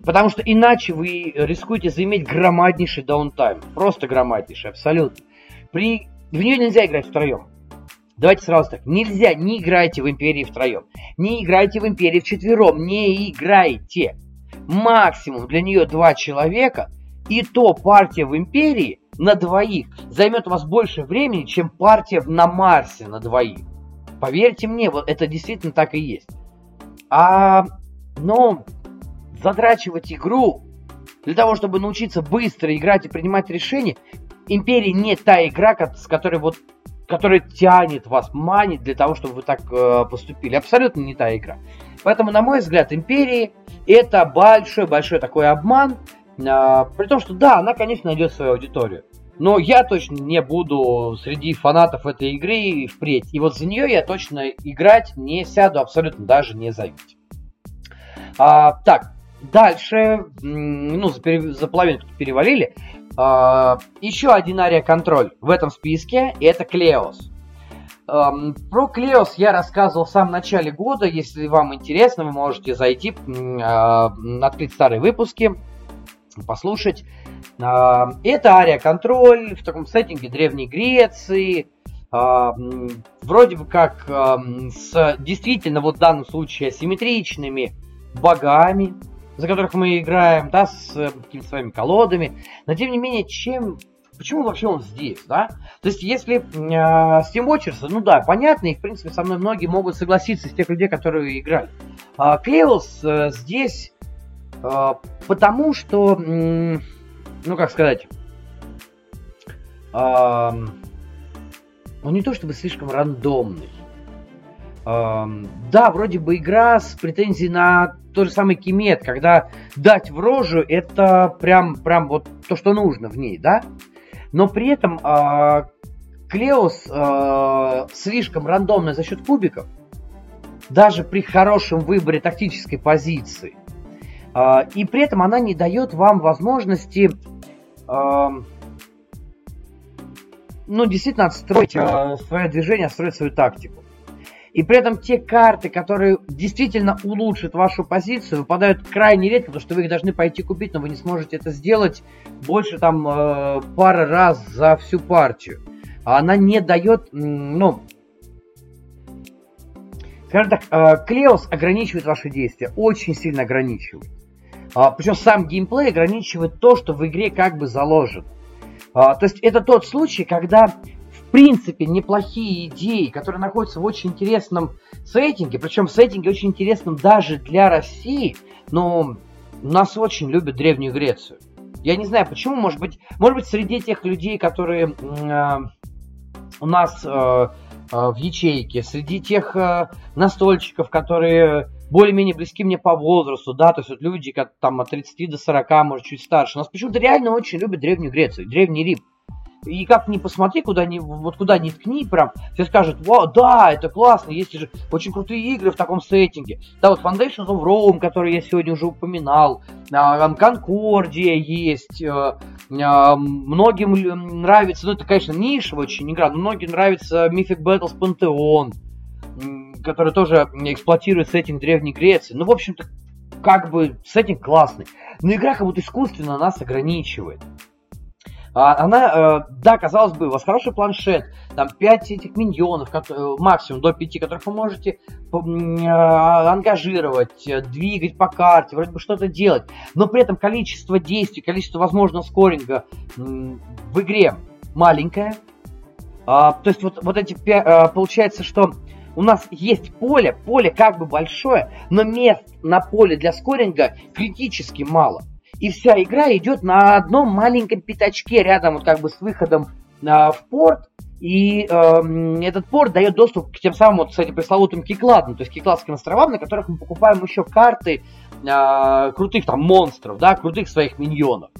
Потому что иначе вы рискуете заиметь громаднейший даунтайм. Просто громаднейший, абсолютно. При... В нее нельзя играть втроем. Давайте сразу так. Нельзя, не играйте в Империи втроем. Не играйте в Империи вчетвером. Не играйте. Максимум для нее два человека. И то партия в Империи на двоих займет у вас больше времени, чем партия на Марсе на двоих. Поверьте мне, вот это действительно так и есть. А, но задрачивать игру для того, чтобы научиться быстро играть и принимать решения, Империя не та игра, с которой вот которая тянет вас, манит для того, чтобы вы так э, поступили. Абсолютно не та игра. Поэтому, на мой взгляд, Империи это большой-большой такой обман. Э, при том, что да, она, конечно, найдет свою аудиторию. Но я точно не буду среди фанатов этой игры впредь. И вот за нее я точно играть не сяду, абсолютно даже не зайдите. А, так, Дальше, ну, за, пере, за половину перевалили. А, еще один ария-контроль в этом списке, и это Клеос. Про Клеос я рассказывал в самом начале года. Если вам интересно, вы можете зайти, а, открыть старые выпуски, послушать. А, это ария-контроль в таком сеттинге Древней Греции. Вроде бы как с действительно вот в данном случае асимметричными богами, за которых мы играем, да, с э, какими-то своими колодами. Но тем не менее, чем почему вообще он здесь, да? То есть, если э, Steam Watchers, ну да, понятно, и в принципе со мной многие могут согласиться с тех людей, которые играли. Клеус э, здесь э, потому, что, э, ну как сказать, э, он не то чтобы слишком рандомный. Э, да, вроде бы игра с претензией на тот же самый Кимет, когда дать в рожу, это прям, прям вот то, что нужно в ней, да? Но при этом э, Клеос э, слишком рандомный за счет кубиков. даже при хорошем выборе тактической позиции. А, и при этом она не дает вам возможности ну, действительно отстроить э, свое движение, отстроить свою тактику. И при этом те карты, которые действительно улучшат вашу позицию, выпадают крайне редко, потому что вы их должны пойти купить, но вы не сможете это сделать больше там э, пары раз за всю партию. А она не дает, ну, скажем так, э, Клеос ограничивает ваши действия, очень сильно ограничивает. А, причем сам геймплей ограничивает то, что в игре как бы заложено. А, то есть это тот случай, когда в принципе неплохие идеи, которые находятся в очень интересном сеттинге, причем сеттинге очень интересном даже для России, но нас очень любят Древнюю Грецию. Я не знаю почему, может быть, может быть среди тех людей, которые э, у нас э, э, в ячейке, среди тех э, настольщиков, которые более-менее близки мне по возрасту, да, то есть вот люди как там от 30 до 40, может чуть старше, нас почему-то реально очень любят Древнюю Грецию, Древний Рим. И как ни посмотри, куда ни, вот куда ни ткни, прям все скажут, вау, да, это классно, есть же очень крутые игры в таком сеттинге. Да, вот Foundations of Rome, который я сегодня уже упоминал, там Конкордия есть, э, э, многим нравится, ну это, конечно, нишевая очень игра, но многим нравится Mythic Battles Pantheon, который тоже эксплуатирует сеттинг Древней Греции. Ну, в общем-то, как бы сеттинг классный. Но игра как будто искусственно нас ограничивает. А, она, э, да, казалось бы, у вас хороший планшет, там 5 этих миньонов, э, максимум до 5, которых вы можете э, ангажировать, двигать по карте, вроде бы что-то делать, но при этом количество действий, количество возможного скоринга в игре маленькое. А, то есть вот, вот эти, получается, что у нас есть поле, поле как бы большое, но мест на поле для скоринга критически мало. И вся игра идет на одном маленьком пятачке рядом вот как бы с выходом э, в порт. И э, этот порт дает доступ к тем самым, вот, кстати, пресловутым кикладам, то есть кикладским островам, на которых мы покупаем еще карты э, крутых там монстров, да, крутых своих миньонов.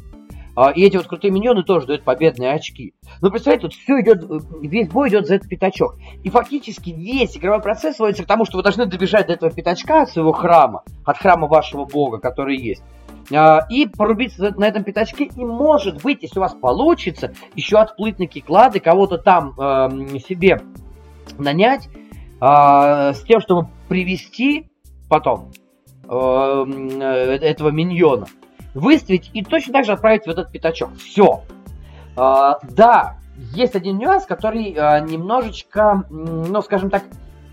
А, и эти вот крутые миньоны тоже дают победные очки. Но представьте, тут все идет, весь бой идет за этот пятачок. И фактически весь игровой процесс сводится к тому, что вы должны добежать до этого пятачка от своего храма, от храма вашего бога, который есть. А, и порубиться на этом пятачке. И может быть, если у вас получится, еще отплыть на киклады, кого-то там э, себе нанять, э, с тем, чтобы привести потом э, этого миньона выставить и точно так же отправить в этот пятачок. Все. А, да, есть один нюанс, который а, немножечко, ну, скажем так,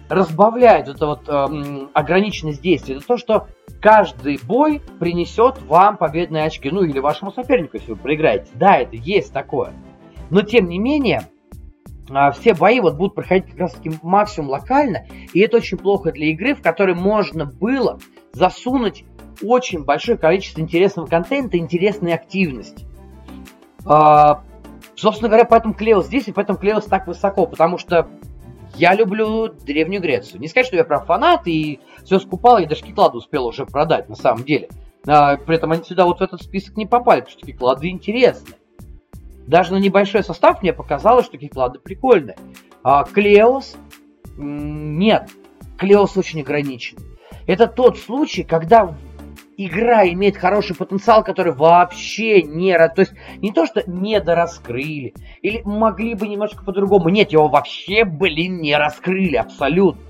разбавляет это вот а, ограниченность действия. Это то, что каждый бой принесет вам победные очки. Ну, или вашему сопернику, если вы проиграете. Да, это есть такое. Но, тем не менее, а, все бои вот будут проходить как раз таки максимум локально, и это очень плохо для игры, в которой можно было засунуть очень большое количество интересного контента, интересной активности. А, собственно говоря, поэтому Клеос здесь, и поэтому Клеос так высоко, потому что я люблю Древнюю Грецию. Не сказать, что я прям фанат и все скупал, я даже Кикладу успел уже продать на самом деле. А, при этом они сюда вот в этот список не попали, потому что Киклады интересны. Даже на небольшой состав мне показалось, что Киклады прикольные. А Клеос нет. Клеос очень ограничен. Это тот случай, когда игра имеет хороший потенциал, который вообще не... То есть не то, что недораскрыли, или могли бы немножко по-другому. Нет, его вообще, блин, не раскрыли абсолютно.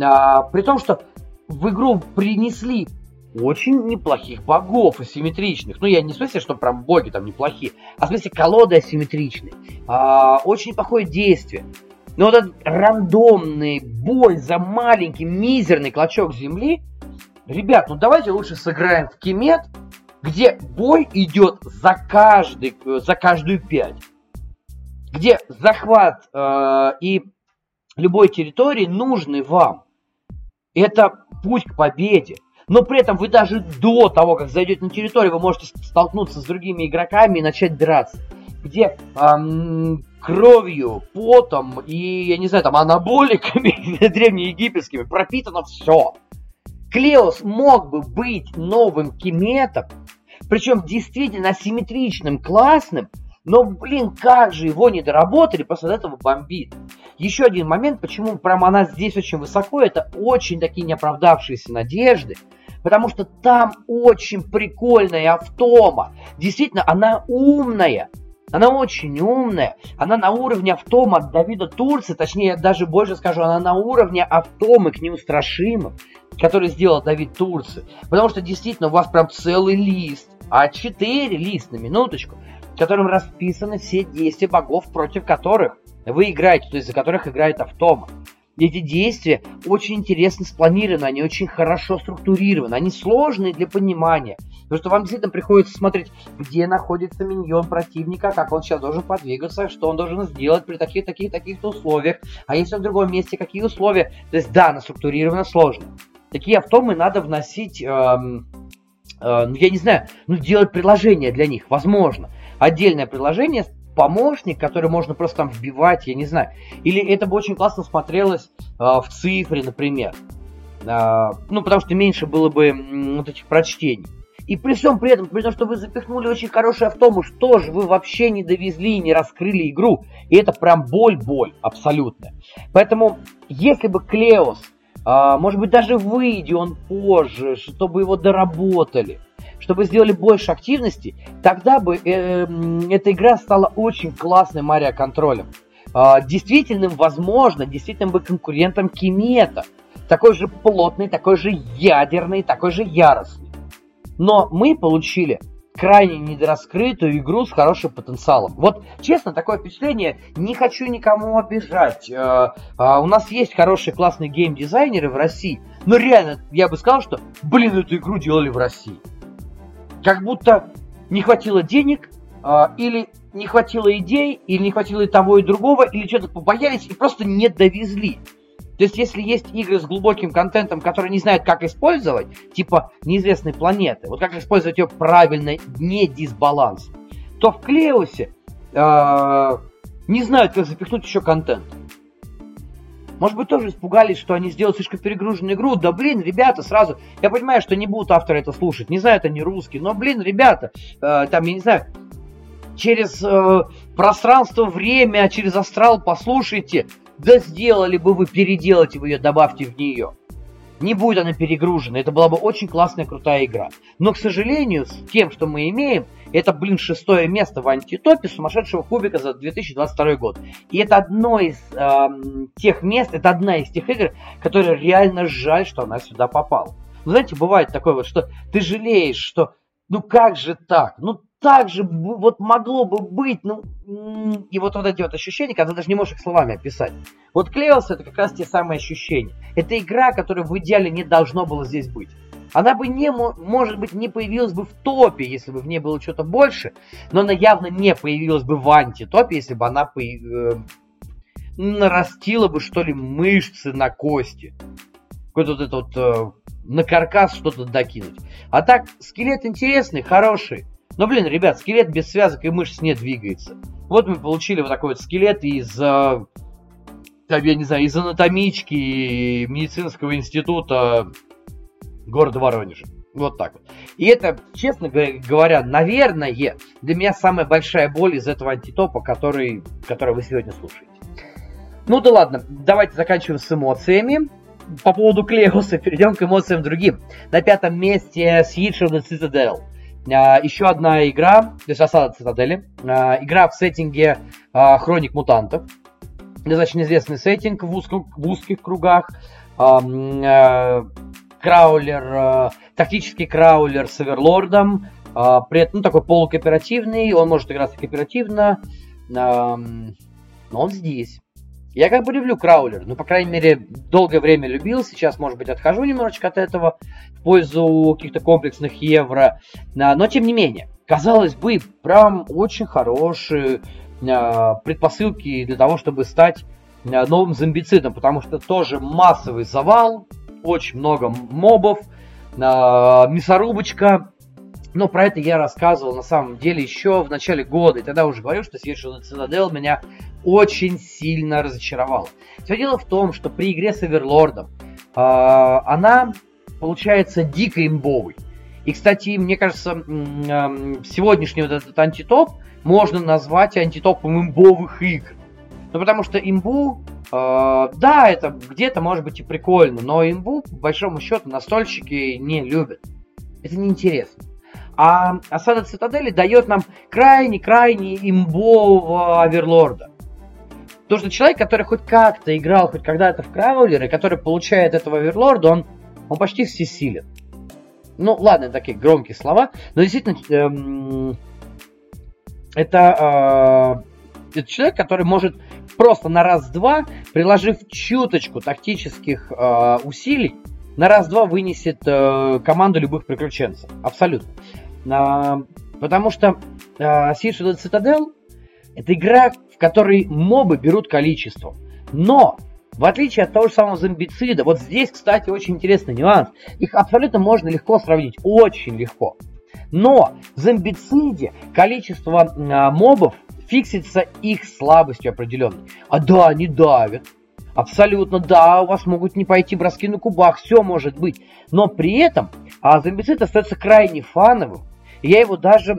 А, при том, что в игру принесли очень неплохих богов асимметричных. Ну, я не в смысле, что прям боги там неплохие, а в смысле колоды асимметричные. А, очень неплохое действие. Но вот этот рандомный бой за маленький мизерный клочок земли – ребят, ну давайте лучше сыграем в Кемет, где бой идет за, каждый, за каждую пять. Где захват э, и любой территории нужны вам. Это путь к победе. Но при этом вы даже до того, как зайдете на территорию, вы можете столкнуться с другими игроками и начать драться. Где эм, кровью, потом и, я не знаю, там анаболиками [laughs] древнеегипетскими пропитано все. Клеос мог бы быть новым Кеметом, причем действительно асимметричным, классным, но, блин, как же его не доработали, после этого бомбит. еще один момент, почему прям она здесь очень высоко, это очень такие неоправдавшиеся надежды, потому что там очень прикольная автома. Действительно, она умная, она очень умная, она на уровне автома от Давида Турции, точнее, даже больше скажу, она на уровне автомы к неустрашимым, который сделал Давид Турции. Потому что действительно у вас прям целый лист, а 4 лист на минуточку, в котором расписаны все действия богов, против которых вы играете, то есть за которых играет автома. Эти действия очень интересно спланированы, они очень хорошо структурированы, они сложные для понимания. Потому что вам действительно приходится смотреть, где находится миньон противника, как он сейчас должен подвигаться, что он должен сделать при таких, таких, таких условиях. А если в другом месте, какие условия. То есть да, она структурирована сложно. Такие автомы надо вносить, эм, э, ну я не знаю, ну делать приложение для них, возможно. Отдельное приложение помощник, который можно просто там вбивать, я не знаю. Или это бы очень классно смотрелось э, в цифре, например. Э, ну, потому что меньше было бы м, вот этих прочтений. И при всем при этом, при том, что вы запихнули очень хороший автому, что же вы вообще не довезли и не раскрыли игру. И это прям боль-боль абсолютно. Поэтому, если бы Клеос, а, может быть, даже выйдя он позже, чтобы его доработали, чтобы сделали больше активности, тогда бы э, эта игра стала очень классной Мария контролем. Э, действительным, возможно, действительным бы конкурентом Кимета. Такой же плотный, такой же ядерный, такой же яростный. Но мы получили крайне недораскрытую игру с хорошим потенциалом. Вот, честно, такое впечатление, не хочу никому обижать. Э, э, у нас есть хорошие, классные геймдизайнеры в России, но реально, я бы сказал, что, блин, эту игру делали в России. Как будто не хватило денег, э, или не хватило идей, или не хватило и того, и другого, или что-то побоялись и просто не довезли. То есть, если есть игры с глубоким контентом, которые не знают, как использовать, типа неизвестной планеты, вот как использовать ее правильно, не дисбаланс, то в Клеусе э, не знают, как запихнуть еще контент. Может быть, тоже испугались, что они сделают слишком перегруженную игру. Да блин, ребята, сразу. Я понимаю, что не будут авторы это слушать. Не знаю, это не русский. Но, блин, ребята, э, там, я не знаю, через э, пространство, время, через астрал послушайте. Да сделали бы вы, переделайте вы ее, добавьте в нее. Не будет она перегружена. Это была бы очень классная, крутая игра. Но, к сожалению, с тем, что мы имеем, это, блин, шестое место в антитопе сумасшедшего кубика за 2022 год. И это одно из э, тех мест, это одна из тех игр, которые реально жаль, что она сюда попала. Ну, знаете, бывает такое вот, что ты жалеешь, что ну как же так? Ну так же вот могло бы быть, ну, и вот, вот эти вот ощущения, когда ты даже не можешь их словами описать. Вот Клеос это как раз те самые ощущения. Это игра, которая в идеале не должно было здесь быть. Она бы не, может быть, не появилась бы в топе, если бы в ней было что-то больше, но она явно не появилась бы в антитопе, если бы она по, э, нарастила бы, что ли, мышцы на кости. Какой-то вот этот вот э, на каркас что-то докинуть. А так, скелет интересный, хороший. Но, блин, ребят, скелет без связок и мышц не двигается. Вот мы получили вот такой вот скелет из, э, я не знаю, из анатомички медицинского института города Воронежа. Вот так вот. И это, честно говоря, наверное, для меня самая большая боль из этого антитопа, который, который вы сегодня слушаете. Ну да ладно, давайте заканчиваем с эмоциями. По поводу Клеоса перейдем к эмоциям другим. На пятом месте Siege of the Citadel. А, еще одна игра, то есть осада цитадели. А, игра в сеттинге а, Хроник мутантов. Достаточно известный сеттинг в, узком, в узких кругах. Краулер, тактический краулер с оверлордом. При этом ну, такой полукооперативный. Он может играться кооперативно. Но он здесь. Я как бы люблю краулер, ну, по крайней мере, долгое время любил, сейчас, может быть, отхожу немножечко от этого в пользу каких-то комплексных евро, но тем не менее, казалось бы, прям очень хорошие а, предпосылки для того, чтобы стать а, новым зомбицидом, потому что тоже массовый завал, очень много мобов, а, мясорубочка, но про это я рассказывал на самом деле еще в начале года. И тогда уже говорил, что Свиршил Цитадел меня очень сильно разочаровала. Все дело в том, что при игре с Оверлордом э, она получается дико имбовой. И, кстати, мне кажется, э, сегодняшний вот этот антитоп можно назвать антитопом имбовых игр. Ну, потому что имбу, э, да, это где-то может быть и прикольно, но имбу, по большому счету, настольщики не любят. Это неинтересно. А осада цитадели дает нам крайне-крайне имбового оверлорда. Потому что человек, который хоть как-то играл хоть когда-то в краулеры, который получает этого оверлорда, он, он почти всесилен. Ну, ладно, такие громкие слова, но действительно, эм, это, э, это человек, который может просто на раз-два, приложив чуточку тактических э, усилий, на раз-два вынесет э, команду любых приключенцев. Абсолютно. А, потому что а, Siege of the Citadel это игра, в которой мобы берут количество. Но, в отличие от того же самого зомбицида, вот здесь, кстати, очень интересный нюанс. Их абсолютно можно легко сравнить. Очень легко. Но в зомбициде количество а, мобов фиксится их слабостью определенной. А да, они давят. Абсолютно, да, у вас могут не пойти броски на кубах, все может быть. Но при этом а зомбицид остается крайне фановым, я его даже э,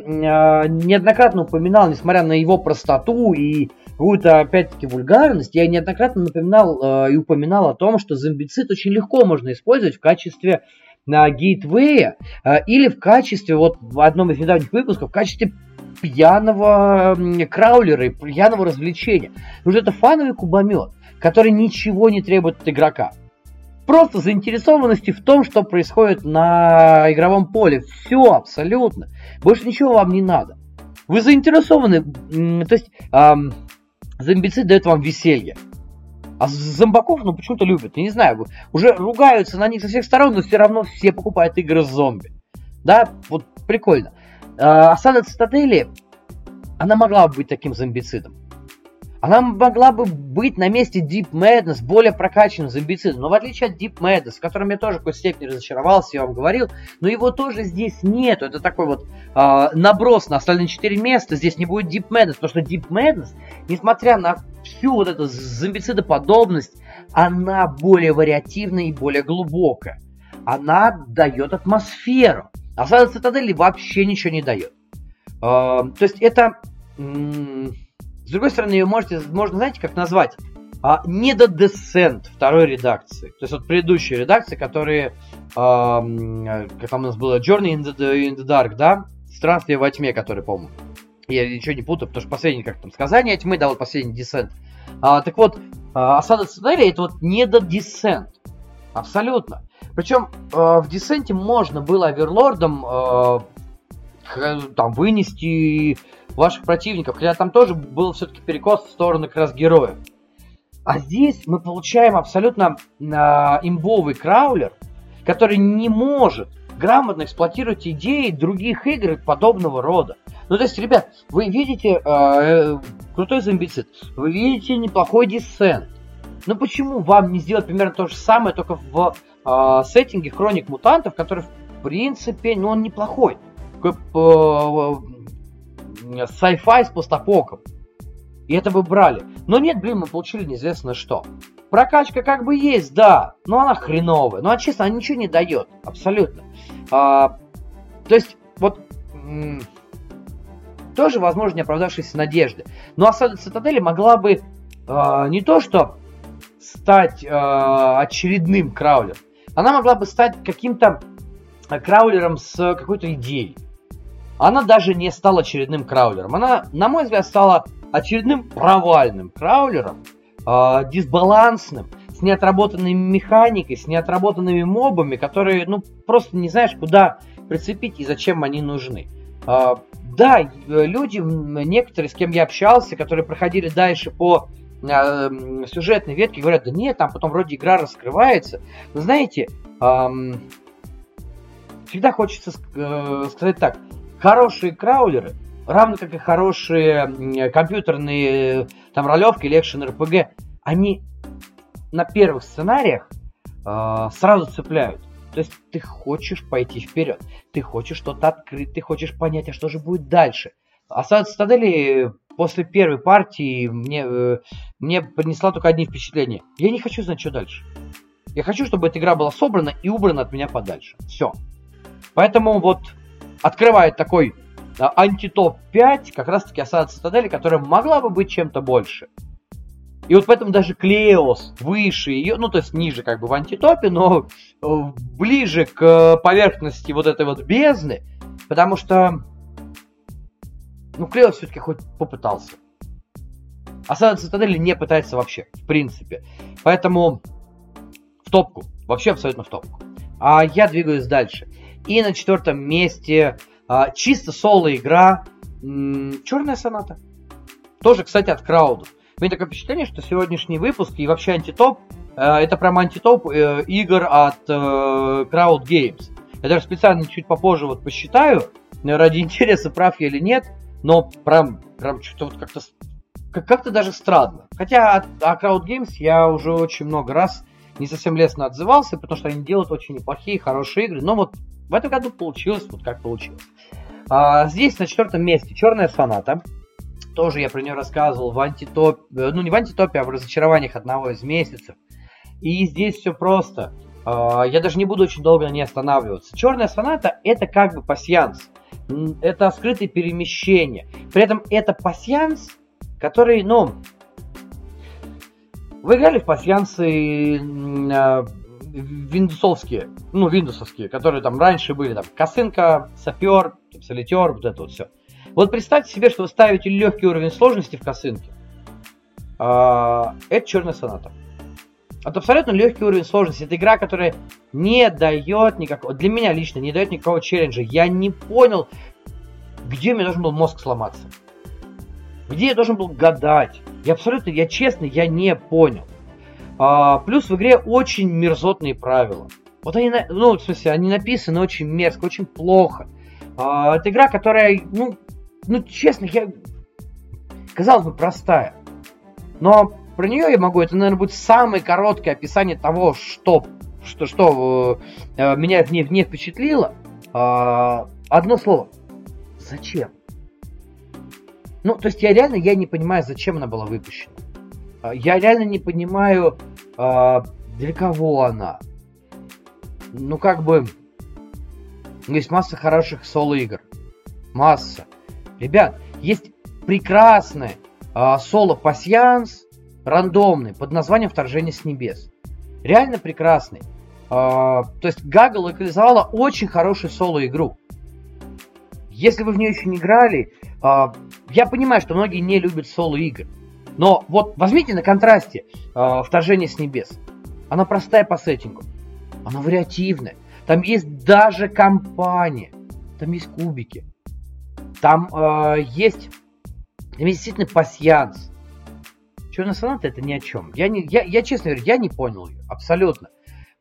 неоднократно упоминал, несмотря на его простоту и какую-то, опять-таки, вульгарность, я неоднократно напоминал э, и упоминал о том, что зомбицид очень легко можно использовать в качестве на гейтвея э, или в качестве, вот в одном из недавних выпусков, в качестве пьяного краулера и пьяного развлечения. Потому что это фановый кубомет, который ничего не требует от игрока просто заинтересованности в том, что происходит на игровом поле. Все, абсолютно. Больше ничего вам не надо. Вы заинтересованы, то есть эм, зомбицид дает вам веселье. А зомбаков, ну, почему-то любят. Я не знаю, уже ругаются на них со всех сторон, но все равно все покупают игры с зомби. Да, вот прикольно. Э, осада цитадели, она могла бы быть таким зомбицидом. Она могла бы быть на месте Deep Madness, более прокачанным зомбицидом. Но в отличие от Deep Madness, в котором я тоже в какой-то степени разочаровался, я вам говорил, но его тоже здесь нету. Это такой вот э, наброс на остальные четыре места. Здесь не будет Deep Madness, потому что Deep Madness, несмотря на всю вот эту зомбицидоподобность, она более вариативная и более глубокая. Она дает атмосферу. А Осада Цитадели вообще ничего не дает. Э, то есть это... М- с другой стороны, ее можете, можно, знаете, как назвать? А, недодесцент второй редакции. То есть вот предыдущие редакции, которые, а, как там у нас было, Journey in the, in the Dark, да? Странствие во тьме, который, помню. Я ничего не путаю, потому что последний, как там, сказание тьмы, да, вот последний десент. А, так вот, а, осада цитадели это вот недодесцент. Абсолютно. Причем э, в десенте можно было оверлордом э, там вынести ваших противников, хотя там тоже был все-таки перекос в сторону как раз героя. А здесь мы получаем абсолютно э, имбовый краулер, который не может грамотно эксплуатировать идеи других игр подобного рода. Ну, то есть, ребят, вы видите э, крутой зомбицид, вы видите неплохой десент. Но почему вам не сделать примерно то же самое, только в э, сеттинге Хроник Мутантов, который, в принципе, ну, он неплохой. Э, sci-fi с постапоком. И это бы брали. Но нет, блин, мы получили неизвестно что. Прокачка как бы есть, да, но она хреновая. Ну, а честно, она ничего не дает. Абсолютно. А, то есть, вот... М- тоже, возможно, не оправдавшиеся надежды. Но осада цитадели могла бы э, не то что стать э, очередным краулером, она могла бы стать каким-то краулером с какой-то идеей она даже не стала очередным краулером. Она, на мой взгляд, стала очередным провальным краулером, э, дисбалансным, с неотработанной механикой, с неотработанными мобами, которые, ну, просто не знаешь, куда прицепить и зачем они нужны. Э, да, люди, некоторые, с кем я общался, которые проходили дальше по э, сюжетной ветке, говорят, да нет, там потом вроде игра раскрывается. Но знаете, э, всегда хочется э, сказать так, хорошие краулеры, равно как и хорошие компьютерные там ролевки или РПГ, они на первых сценариях э, сразу цепляют. То есть ты хочешь пойти вперед, ты хочешь что-то открыть, ты хочешь понять, а что же будет дальше. Осада Цитадели после первой партии мне, э, мне принесла только одни впечатления. Я не хочу знать, что дальше. Я хочу, чтобы эта игра была собрана и убрана от меня подальше. Все. Поэтому вот открывает такой антитоп 5, как раз таки осада цитадели, которая могла бы быть чем-то больше. И вот поэтому даже Клеос выше ее, ну то есть ниже как бы в антитопе, но э, ближе к поверхности вот этой вот бездны, потому что, ну Клеос все-таки хоть попытался. А Сада Цитадели не пытается вообще, в принципе. Поэтому в топку, вообще абсолютно в топку. А я двигаюсь дальше. И на четвертом месте а, чисто соло игра Черная соната. Тоже, кстати, от Крауду. У меня такое впечатление, что сегодняшний выпуск и вообще антитоп, э, это прям антитоп э, игр от э, Crowd Games. Я даже специально чуть попозже вот посчитаю, ради [laughs] интереса, прав я или нет, но прям, прям что-то вот как-то как-то даже странно. Хотя о, о Crowd Games я уже очень много раз не совсем лестно отзывался, потому что они делают очень неплохие, хорошие игры. Но вот в этом году получилось вот как получилось. А, здесь на четвертом месте Черная соната. Тоже я про нее рассказывал в антитопе, ну не в антитопе, а в разочарованиях одного из месяцев. И здесь все просто. А, я даже не буду очень долго на ней останавливаться. Черная соната это как бы пасьянс. Это скрытое перемещение. При этом это пасьянс, который, ну, вы играли в пассиансы э, виндусовские, ну, виндусовские, которые там раньше были, там, косынка, сапер, солитер, вот это вот все. Вот представьте себе, что вы ставите легкий уровень сложности в косынке. А, это черная соната. Это абсолютно легкий уровень сложности. Это игра, которая не дает никакого... Для меня лично не дает никакого челленджа. Я не понял, где мне должен был мозг сломаться. Где я должен был гадать? Я абсолютно, я честно, я не понял. А, плюс в игре очень мерзотные правила. Вот они, ну, в смысле, они написаны очень мерзко, очень плохо. А, это игра, которая, ну, ну, честно, я... Казалось бы, простая. Но про нее я могу, это, наверное, будет самое короткое описание того, что, что, что э, меня в ней не впечатлило. Э, одно слово. Зачем? Ну, то есть я реально я не понимаю, зачем она была выпущена. А, я реально не понимаю, а, для кого она. Ну, как бы, есть масса хороших соло-игр. Масса. Ребят, есть прекрасный а, соло-пассианс, рандомный, под названием «Вторжение с небес». Реально прекрасный. то есть Гага локализовала очень хорошую соло-игру. Если вы в нее еще не играли, я понимаю, что многие не любят соло-игры. Но вот возьмите на контрасте э, «Вторжение с небес». Она простая по сеттингу. Она вариативная. Там есть даже компания. Там есть кубики. Там э, есть, там есть действительно пасьянс. Черная соната это ни о чем. Я, не, я, я честно говорю, я не понял ее. Абсолютно.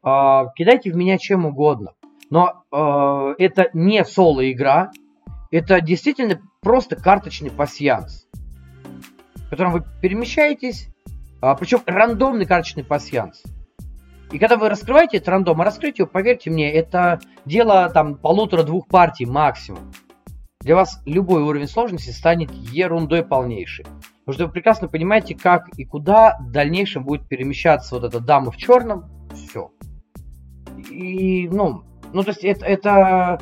Э, кидайте в меня чем угодно. Но э, это не соло-игра. Это действительно просто карточный пасьянс, в котором вы перемещаетесь, а, причем рандомный карточный пасьянс. И когда вы раскрываете этот рандом, а раскрыть его, поверьте мне, это дело там полутора-двух партий максимум. Для вас любой уровень сложности станет ерундой полнейшей. Потому что вы прекрасно понимаете, как и куда в дальнейшем будет перемещаться вот эта дама в черном. Все. И, ну, ну, то есть это, это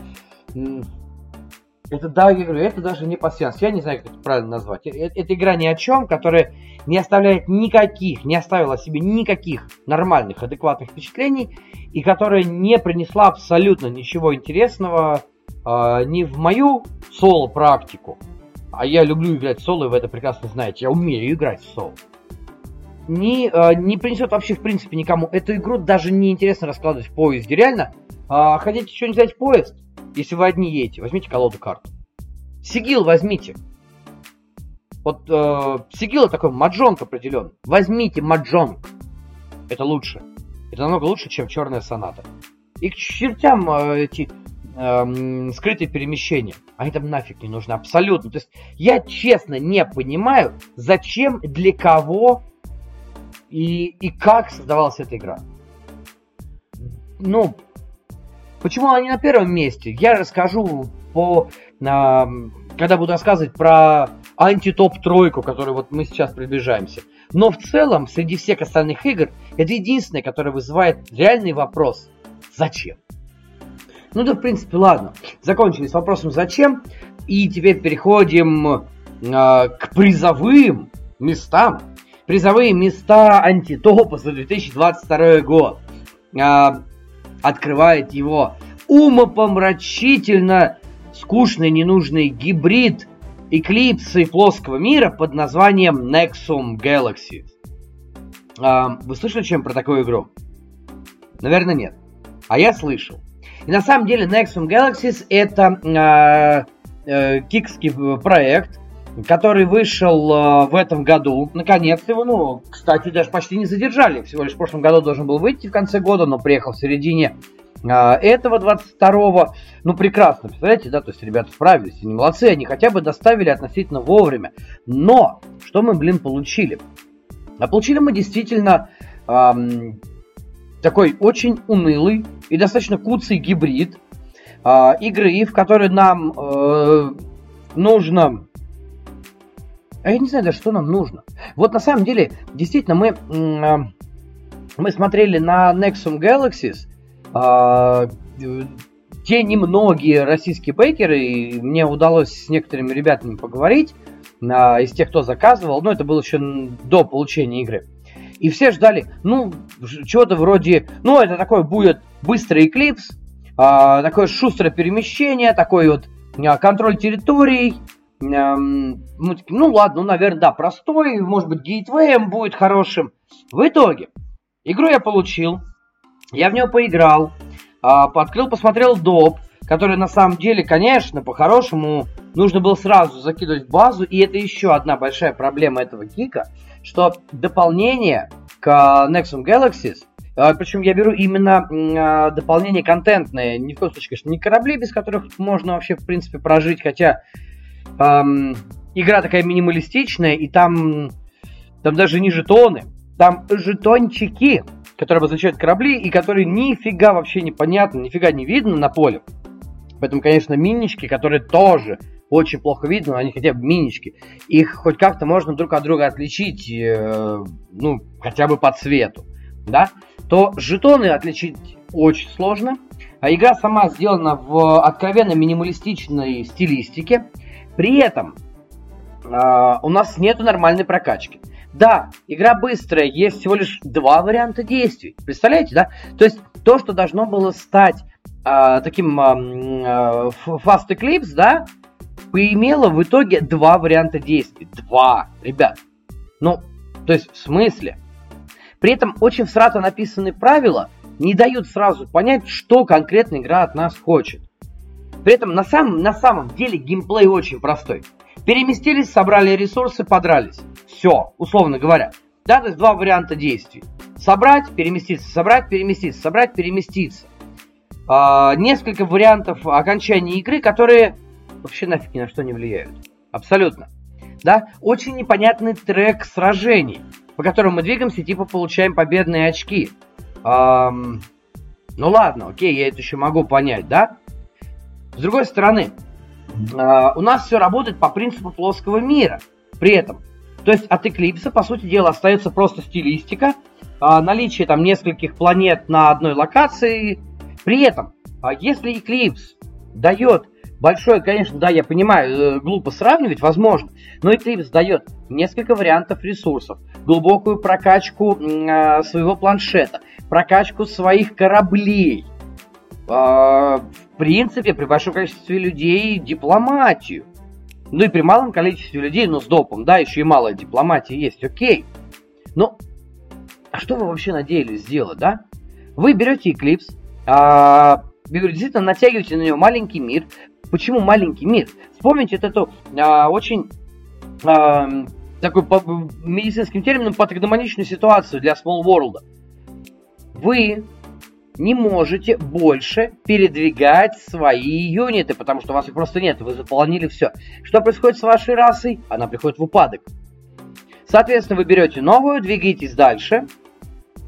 это, да, я говорю, это даже не пассианс. Я не знаю, как это правильно назвать. Это, это игра ни о чем, которая не оставляет никаких, не оставила себе никаких нормальных, адекватных впечатлений, и которая не принесла абсолютно ничего интересного э, ни в мою соло-практику, а я люблю играть соло, и вы это прекрасно знаете, я умею играть в соло, не, э, не принесет вообще в принципе никому. Эту игру даже не интересно раскладывать в поезде. Реально, э, хотите что-нибудь взять в поезд? Если вы одни едете, возьмите колоду карт. Сигил возьмите. Вот э, Сигил такой маджонг определен. Возьмите маджонг. Это лучше. Это намного лучше, чем черная соната. И к чертям э, эти э, скрытые перемещения. Они там нафиг не нужны. Абсолютно. То есть я честно не понимаю, зачем, для кого и, и как создавалась эта игра. Ну, Почему не на первом месте? Я расскажу по, а, когда буду рассказывать про антитоп тройку, которую вот мы сейчас приближаемся. Но в целом, среди всех остальных игр, это единственное, которое вызывает реальный вопрос. Зачем? Ну да, в принципе, ладно. Закончили с вопросом «Зачем?» И теперь переходим э, к призовым местам. призовые места антитопа за 2022 год. А, открывает его умопомрачительно скучный ненужный гибрид эклипсы плоского мира под названием Nexum Galaxy. А, вы слышали чем про такую игру? Наверное, нет. А я слышал. И на самом деле Nexum Galaxies это э, э, кикский проект, который вышел э, в этом году. Наконец-то его, ну, кстати, даже почти не задержали. Всего лишь в прошлом году должен был выйти в конце года, но приехал в середине э, этого 22-го. Ну, прекрасно, представляете, да, то есть ребята справились, они молодцы, они хотя бы доставили относительно вовремя. Но, что мы, блин, получили? А получили мы действительно эм, такой очень унылый и достаточно куцый гибрид э, игры, в которой нам э, нужно... А я не знаю даже, что нам нужно. Вот на самом деле, действительно, мы, э, мы смотрели на Nexum Galaxies, э, те немногие российские бейкеры, и мне удалось с некоторыми ребятами поговорить, э, из тех, кто заказывал, но это было еще до получения игры. И все ждали, ну, чего-то вроде, ну, это такой будет быстрый эклипс, а, такое шустрое перемещение, такой вот а, контроль территорий. А, ну, ладно, ну, наверное, да, простой, может быть, гейтвеем будет хорошим. В итоге, игру я получил, я в нее поиграл, а, открыл, посмотрел доп, который на самом деле, конечно, по-хорошему нужно было сразу закидывать в базу, и это еще одна большая проблема этого кика – что дополнение к Nexum Galaxies, а, причем я беру именно а, дополнение контентное, ни в коем случае, конечно, не корабли, без которых можно вообще, в принципе, прожить, хотя эм, игра такая минималистичная, и там, там даже не жетоны, там жетончики, которые обозначают корабли, и которые нифига вообще непонятно, нифига не видно на поле. Поэтому, конечно, минички, которые тоже очень плохо видно, но они хотя бы минички. Их хоть как-то можно друг от друга отличить, э, ну, хотя бы по цвету, да, то жетоны отличить очень сложно. А игра сама сделана в откровенно минималистичной стилистике. При этом э, у нас нет нормальной прокачки. Да, игра быстрая, есть всего лишь два варианта действий. Представляете, да? То есть то, что должно было стать э, таким э, Fast Eclipse, да, поимела в итоге два варианта действий. Два, ребят. Ну, то есть в смысле? При этом очень всрато написанные правила не дают сразу понять, что конкретно игра от нас хочет. При этом на самом, на самом деле геймплей очень простой. Переместились, собрали ресурсы, подрались. Все, условно говоря. Да, то есть два варианта действий. Собрать, переместиться, собрать, переместиться, собрать, переместиться. А, несколько вариантов окончания игры, которые вообще нафиг ни на что не влияют. Абсолютно. Да? Очень непонятный трек сражений, по которому мы двигаемся, типа получаем победные очки. Эм, ну ладно, окей, я это еще могу понять, да? С другой стороны, э, у нас все работает по принципу плоского мира. При этом, то есть от Эклипса, по сути дела, остается просто стилистика, э, наличие там нескольких планет на одной локации. При этом, э, если Эклипс дает Большое, конечно, да, я понимаю, э, глупо сравнивать, возможно, но Eclipse дает несколько вариантов ресурсов, глубокую прокачку своего планшета, прокачку своих кораблей, в принципе, при большом количестве людей дипломатию. Ну и при малом количестве людей, но с допом, да, еще и малая дипломатия есть, окей. Но а что вы вообще надеялись сделать, да? Вы берете Eclipse, а, действительно натягиваете на него маленький мир, Почему маленький мир? Вспомните вот эту а, очень а, такой по медицинским термином патогномоничную ситуацию для Small World. Вы не можете больше передвигать свои юниты, потому что у вас их просто нет, вы заполнили все. Что происходит с вашей расой? Она приходит в упадок. Соответственно, вы берете новую, двигаетесь дальше,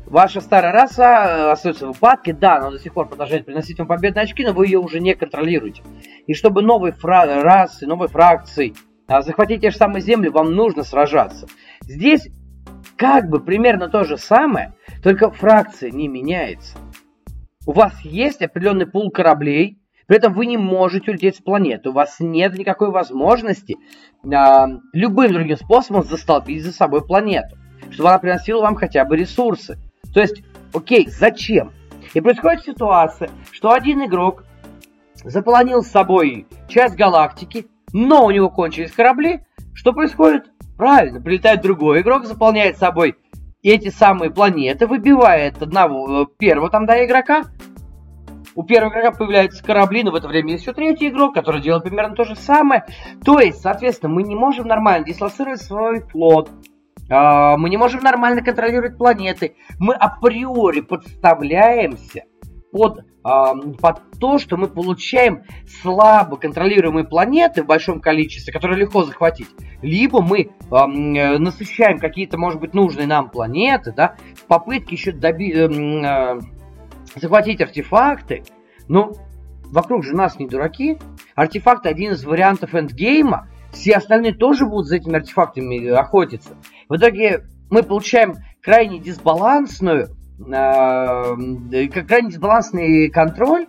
Ваша старая раса э, остается в упадке, да, она до сих пор продолжает приносить вам победные очки, но вы ее уже не контролируете. И чтобы новой фра- расы, новой фракции а, захватить те же самые земли, вам нужно сражаться. Здесь как бы примерно то же самое, только фракция не меняется. У вас есть определенный пул кораблей, при этом вы не можете улететь с планеты. У вас нет никакой возможности а, любым другим способом застолбить за собой планету. чтобы она приносила вам хотя бы ресурсы. То есть, окей, зачем? И происходит ситуация, что один игрок заполонил с собой часть галактики, но у него кончились корабли. Что происходит? Правильно, прилетает другой игрок, заполняет собой эти самые планеты, выбивает одного, э, первого там, да, игрока. У первого игрока появляются корабли, но в это время есть еще третий игрок, который делает примерно то же самое. То есть, соответственно, мы не можем нормально дислоцировать свой флот, а, мы не можем нормально контролировать планеты. Мы априори подставляемся под, под то, что мы получаем слабо контролируемые планеты в большом количестве, которые легко захватить. Либо мы э, насыщаем какие-то, может быть, нужные нам планеты, да, в попытке еще доби- э, захватить артефакты. Но вокруг же нас не дураки. Артефакт один из вариантов эндгейма. Все остальные тоже будут за этими артефактами охотиться. В итоге мы получаем крайне дисбалансную, э, крайне дисбалансный контроль,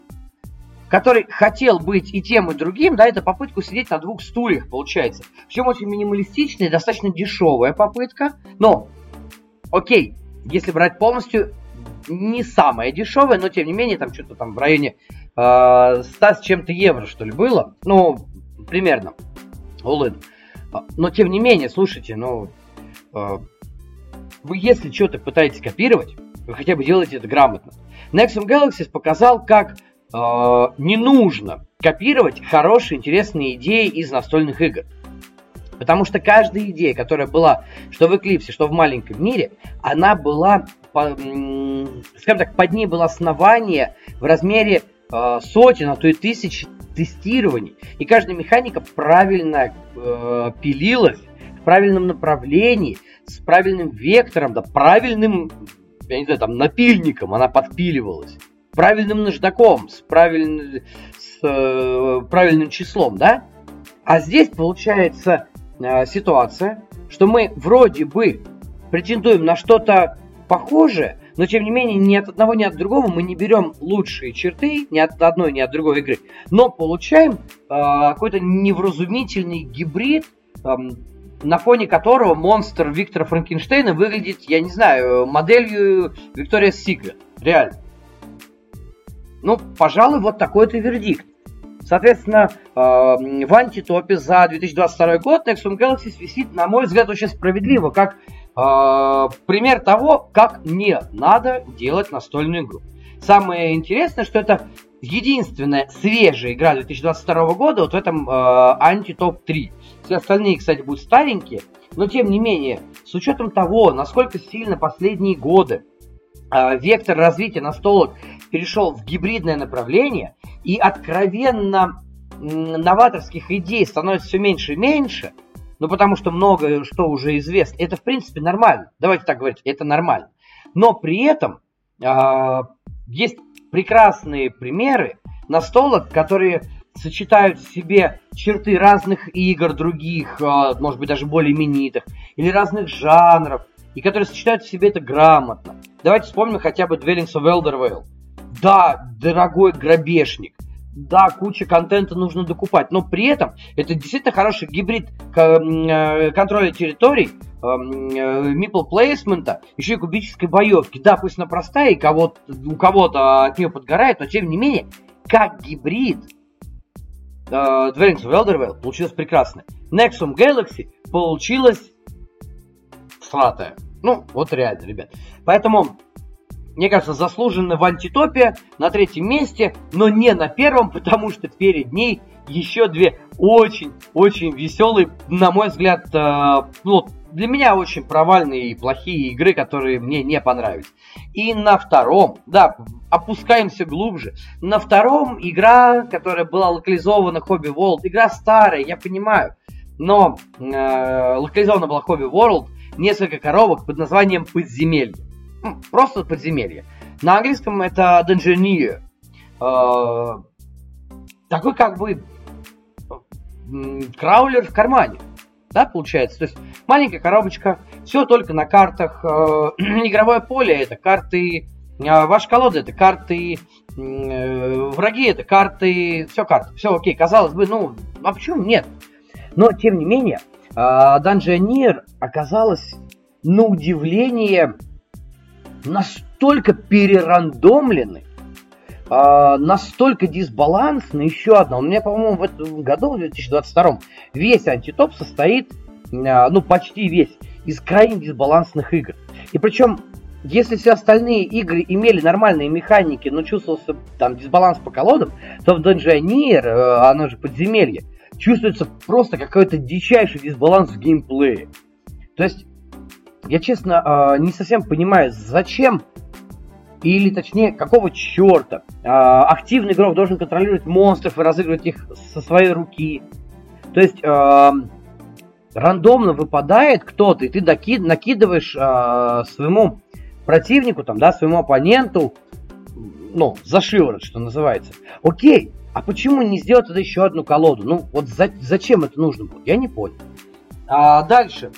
который хотел быть и тем, и другим, да, это попытка сидеть на двух стульях, получается. Причем очень минималистичная, достаточно дешевая попытка, но, окей, если брать полностью, не самая дешевая, но тем не менее, там что-то там в районе э, 100 с чем-то евро, что ли, было, ну, примерно, all Но тем не менее, слушайте, ну, э, вы если что-то пытаетесь копировать, вы хотя бы делаете это грамотно. Nexum Galaxies показал, как э, не нужно копировать хорошие, интересные идеи из настольных игр. Потому что каждая идея, которая была, что в Эклипсе, что в маленьком мире, она была, по, скажем так, под ней было основание в размере э, сотен, а то и тысяч тестирований. И каждая механика правильно э, пилилась в правильном направлении, с правильным вектором, да, правильным, я не знаю, там, напильником она подпиливалась, правильным наждаком, с, правильным, с э, правильным числом, да? А здесь получается э, ситуация, что мы вроде бы претендуем на что-то похожее, но тем не менее ни от одного, ни от другого мы не берем лучшие черты ни от одной, ни от другой игры, но получаем э, какой-то невразумительный гибрид э, на фоне которого монстр Виктора Франкенштейна выглядит, я не знаю, моделью Виктория Секрет. Реально. Ну, пожалуй, вот такой-то вердикт. Соответственно, э, в антитопе за 2022 год Nexum Galaxy висит, на мой взгляд, очень справедливо, как э, пример того, как не надо делать настольную игру. Самое интересное, что это единственная свежая игра 2022 года вот в этом э, антитоп 3. Все остальные, кстати, будут старенькие, но тем не менее, с учетом того, насколько сильно последние годы э, вектор развития настолок перешел в гибридное направление, и откровенно новаторских идей становится все меньше и меньше, ну потому что многое, что уже известно, это в принципе нормально. Давайте так говорить, это нормально. Но при этом э, есть прекрасные примеры настолок, которые сочетают в себе черты разных игр, других, а, может быть, даже более именитых, или разных жанров, и которые сочетают в себе это грамотно. Давайте вспомним хотя бы Dwellings of Eldervale. Да, дорогой грабежник, да, куча контента нужно докупать, но при этом это действительно хороший гибрид э, контроля территорий, мипл плейсмента, еще и кубической боевки. Да, пусть она простая, и кого у кого-то от нее подгорает, но тем не менее, как гибрид, uh, Dwellings of Eldervale получилось прекрасно. Nexum Galaxy получилось сратая. Ну, вот реально, ребят. Поэтому, мне кажется, заслуженно в антитопе на третьем месте, но не на первом, [laughs] потому что перед ней еще две очень-очень веселые, на мой взгляд, э, ну, для меня очень провальные и плохие игры, которые мне не понравились. И на втором, да, опускаемся глубже. На втором игра, которая была локализована Hobby World, игра старая, я понимаю, но э, локализована была Hobby World, несколько коробок под названием Подземелье. Ну, просто подземелье. На английском это Dungeoneer. Э, такой как бы краулер в кармане да, получается. То есть маленькая коробочка, все только на картах. Э, [clears throat] игровое поле это карты, э, ваша колода это карты, э, враги это карты, все карты, все окей. Казалось бы, ну, а почему нет? Но, тем не менее, Dungeoneer оказалась на удивление настолько перерандомлены, а, настолько дисбалансны. Еще одна. У меня, по-моему, в этом году, в 2022, весь антитоп состоит, а, ну, почти весь, из крайне дисбалансных игр. И причем, если все остальные игры имели нормальные механики, но чувствовался там дисбаланс по колодам, то в Dungeoneer, э, оно же подземелье, чувствуется просто какой-то дичайший дисбаланс в геймплее. То есть, я честно а, не совсем понимаю, зачем или точнее, какого черта активный игрок должен контролировать монстров и разыгрывать их со своей руки. То есть рандомно выпадает кто-то, и ты накидываешь своему противнику, там, да, своему оппоненту, ну, за шиворот, что называется. Окей, а почему не сделать тогда еще одну колоду? Ну, вот за, зачем это нужно было? Я не понял. А дальше.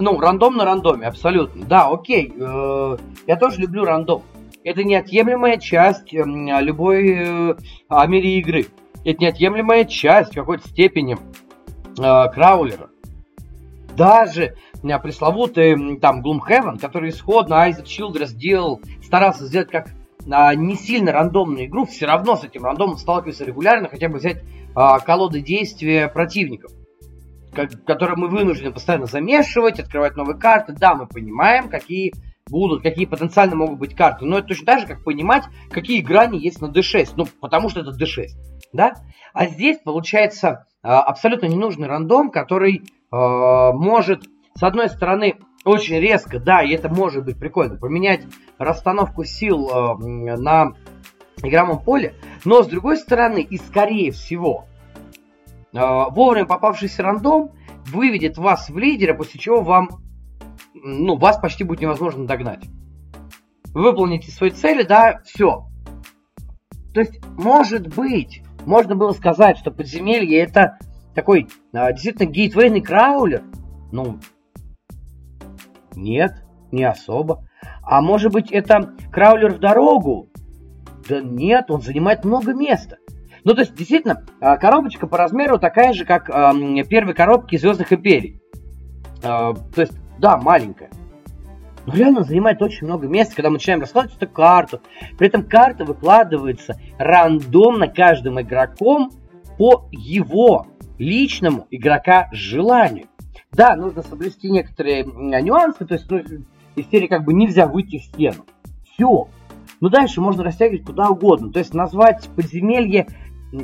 Ну, рандом на рандоме, абсолютно. Да, окей. Э, я тоже люблю рандом. Это неотъемлемая часть э, любой э, игры. Это неотъемлемая часть в какой-то степени э, краулера. Даже э, пресловутый там Gloomhaven, который исходно Isaac Childress делал, старался сделать как а, не сильно рандомную игру, все равно с этим рандомом сталкиваются регулярно, хотя бы взять а, колоды действия противников, как, которые мы вынуждены постоянно замешивать, открывать новые карты. Да, мы понимаем, какие будут, какие потенциально могут быть карты, но это точно так же, как понимать, какие грани есть на D6, ну, потому что это D6, да? А здесь получается а, абсолютно ненужный рандом, который а, может, с одной стороны, очень резко, да, и это может быть прикольно, поменять расстановку сил э, на игровом поле, но с другой стороны, и скорее всего, э, вовремя попавшийся рандом выведет вас в лидера, после чего вам, ну, вас почти будет невозможно догнать. Выполните свои цели, да, все. То есть, может быть, можно было сказать, что подземелье это такой э, действительно гейтвейный краулер. Ну, нет, не особо. А может быть это краулер в дорогу? Да нет, он занимает много места. Ну, то есть, действительно, а, коробочка по размеру такая же, как первые коробки Звездных Империй. Э, то есть, да, маленькая. Но реально занимает очень много места, когда мы начинаем раскладывать эту карту. При этом карта выкладывается рандомно каждым игроком по его личному игрока желанию. Да, нужно соблюсти некоторые нюансы, то есть ну, из серии как бы нельзя выйти в стену. Все. Но дальше можно растягивать куда угодно. То есть назвать подземелье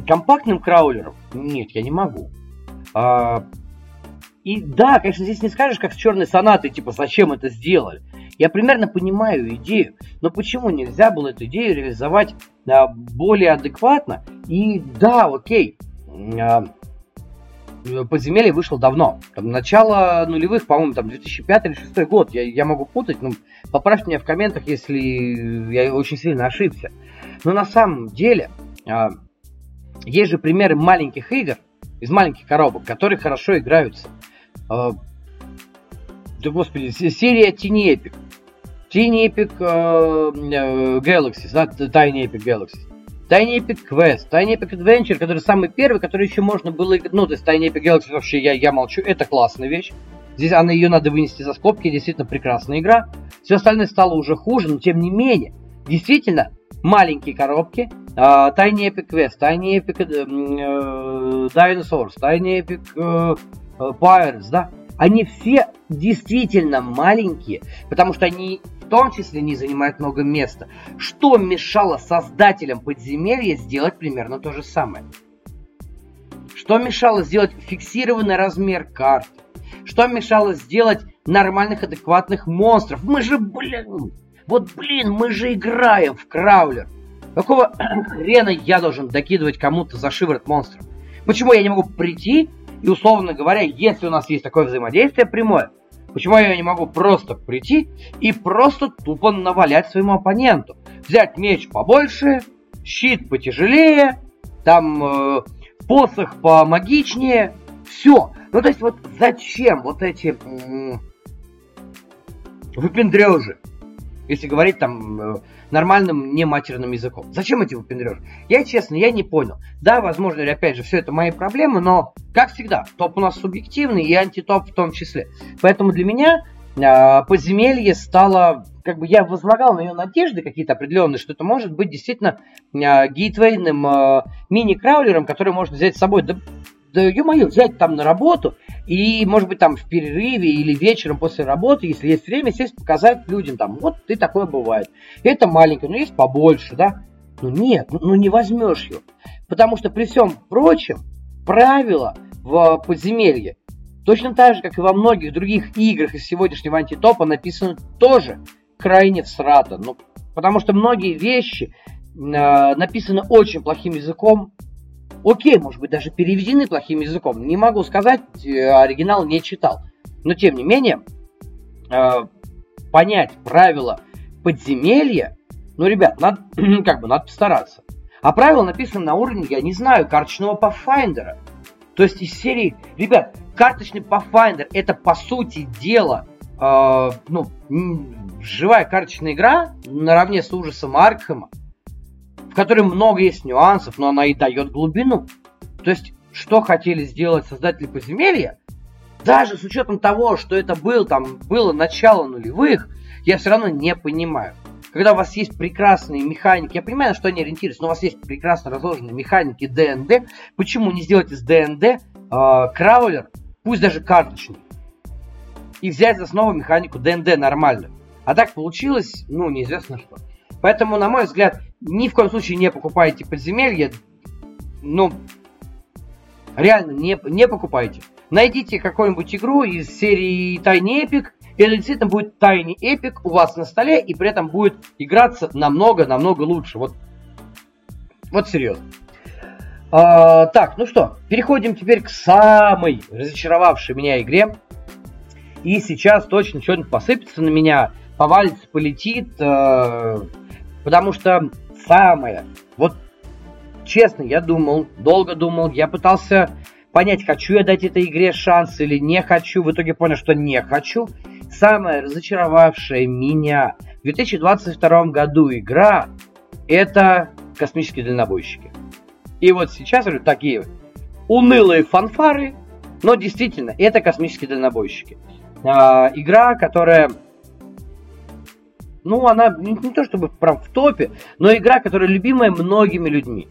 компактным краулером? Нет, я не могу. А, и да, конечно, здесь не скажешь, как с черной сонатой, типа, зачем это сделали. Я примерно понимаю идею, но почему нельзя было эту идею реализовать а, более адекватно? И да, окей, а, подземелье вышло давно. Там, начало нулевых, по-моему, там 2005 или 2006 год. Я, я могу путать, но поправьте меня в комментах, если я очень сильно ошибся. Но на самом деле э, есть же примеры маленьких игр из маленьких коробок, которые хорошо играются. Э, да господи, серия Tiny Epic. Tiny Epic э, Galaxies, да, Tiny Epic Galaxies. Tiny Epic Quest, Tiny Epic Adventure, который самый первый, который еще можно было... Ну, то есть Tiny Epic Galaxy вообще я, я молчу, это классная вещь. Здесь она ее надо вынести за скобки, действительно прекрасная игра. Все остальное стало уже хуже, но тем не менее, действительно, маленькие коробки, uh, Tiny Epic Quest, Tiny Epic uh, Dinosaurs, Tiny Epic uh, Pirates, да, они все действительно маленькие, потому что они в том числе не занимают много места. Что мешало создателям подземелья сделать примерно то же самое? Что мешало сделать фиксированный размер карты? Что мешало сделать нормальных, адекватных монстров? Мы же, блин, вот, блин, мы же играем в краулер. Какого [clears throat] хрена я должен докидывать кому-то за шиворот монстров? Почему я не могу прийти и, условно говоря, если у нас есть такое взаимодействие прямое, Почему я не могу просто прийти и просто тупо навалять своему оппоненту? Взять меч побольше, щит потяжелее, там э, посох помагичнее, все. Ну то есть вот зачем вот эти э, выпендрежи? Если говорить там э, нормальным не матерным языком. Зачем эти выпендрежи? Я, честно, я не понял. Да, возможно, опять же, все это мои проблемы, но, как всегда, топ у нас субъективный и антитоп в том числе. Поэтому для меня э, подземелье стало, как бы я возлагал на нее надежды какие-то определенные, что это может быть действительно э, гейтвейным э, мини-краулером, который можно взять с собой. Да, да ё-моё, взять там на работу и, может быть, там в перерыве или вечером после работы, если есть время, сесть, показать людям, там, вот ты такое бывает. Это маленькое, но есть побольше, да. Ну нет, ну, ну не возьмешь ее. Потому что при всем прочем, правила в подземелье точно так же, как и во многих других играх из сегодняшнего антитопа, написаны тоже крайне всрато. Ну, потому что многие вещи э, написаны очень плохим языком, Окей, может быть, даже переведены плохим языком. Не могу сказать, э, оригинал не читал. Но, тем не менее, э, понять правила подземелья, ну, ребят, надо, [clears throat] как бы, надо постараться. А правила написаны на уровне, я не знаю, карточного Pathfinder. То есть из серии, ребят, карточный Pathfinder это по сути дела, э, ну, живая карточная игра наравне с ужасом Аркхема которой много есть нюансов, но она и дает глубину. То есть, что хотели сделать создатели подземелья, даже с учетом того, что это был, там, было начало нулевых, я все равно не понимаю. Когда у вас есть прекрасные механики, я понимаю, на что они ориентируются, но у вас есть прекрасно разложенные механики ДНД, почему не сделать из ДНД э, краулер, пусть даже карточный, и взять за основу механику ДНД нормально. А так получилось, ну, неизвестно что. Поэтому, на мой взгляд, ни в коем случае не покупайте подземелье. Ну, реально, не, не покупайте. Найдите какую-нибудь игру из серии Tiny Epic, и это действительно будет Tiny Epic у вас на столе, и при этом будет играться намного-намного лучше. Вот, вот серьезно. А, так, ну что, переходим теперь к самой разочаровавшей меня игре. И сейчас точно что-нибудь посыпется на меня, повалится, полетит. Э, Потому что самое, вот честно, я думал, долго думал, я пытался понять, хочу я дать этой игре шанс или не хочу. В итоге понял, что не хочу. Самая разочаровавшая меня в 2022 году игра это космические дальнобойщики. И вот сейчас говорю, такие унылые фанфары, но действительно, это космические дальнобойщики. А, игра, которая ну, она не, не то чтобы прям в топе, но игра, которая любимая многими людьми.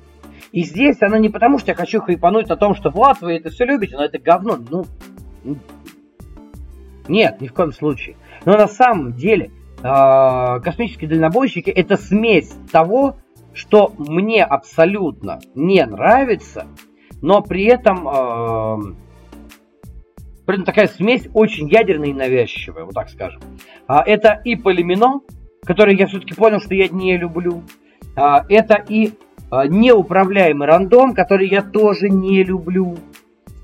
И здесь она не потому, что я хочу хайпануть о том, что вот вы это все любите, но это говно. Ну, нет, ни в коем случае. Но на самом деле э, космические дальнобойщики это смесь того, что мне абсолютно не нравится, но при этом, э, при этом такая смесь очень ядерная и навязчивая, вот так скажем. А, это и Полимино, который я все-таки понял, что я не люблю. А, это и а, неуправляемый рандом, который я тоже не люблю.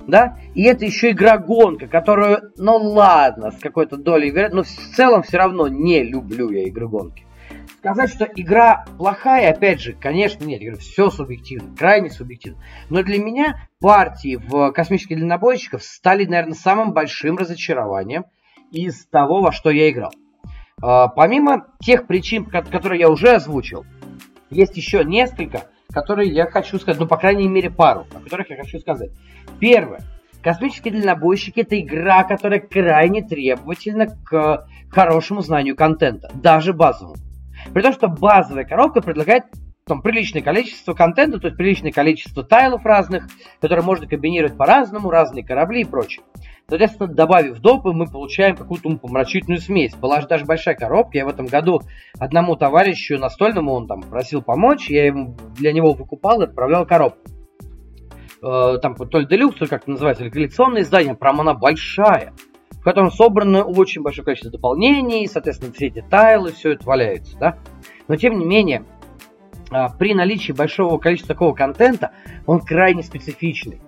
Да? И это еще игра гонка, которую, ну ладно, с какой-то долей вероятности, но в целом все равно не люблю я игры гонки. Сказать, что игра плохая, опять же, конечно, нет, я все субъективно, крайне субъективно. Но для меня партии в космических дальнобойщиков стали, наверное, самым большим разочарованием из того, во что я играл. А, помимо тех причин, которые я уже озвучил, есть еще несколько, которые я хочу сказать, ну, по крайней мере, пару, о которых я хочу сказать. Первое. Космические дальнобойщики – это игра, которая крайне требовательна к хорошему знанию контента, даже базовому. При том, что базовая коробка предлагает там приличное количество контента, то есть приличное количество тайлов разных, которые можно комбинировать по-разному, разные корабли и прочее. Соответственно, добавив допы, мы получаем какую-то умопомрачительную смесь. Была же даже большая коробка. Я в этом году одному товарищу настольному, он там просил помочь, я ему для него выкупал и отправлял коробку. Э, там то ли делюкс, то ли как это называется, или коллекционное издание, прям она большая, в котором собрано очень большое количество дополнений, соответственно, все эти тайлы, все это валяется, да. Но тем не менее, э, при наличии большого количества такого контента, он крайне специфичный.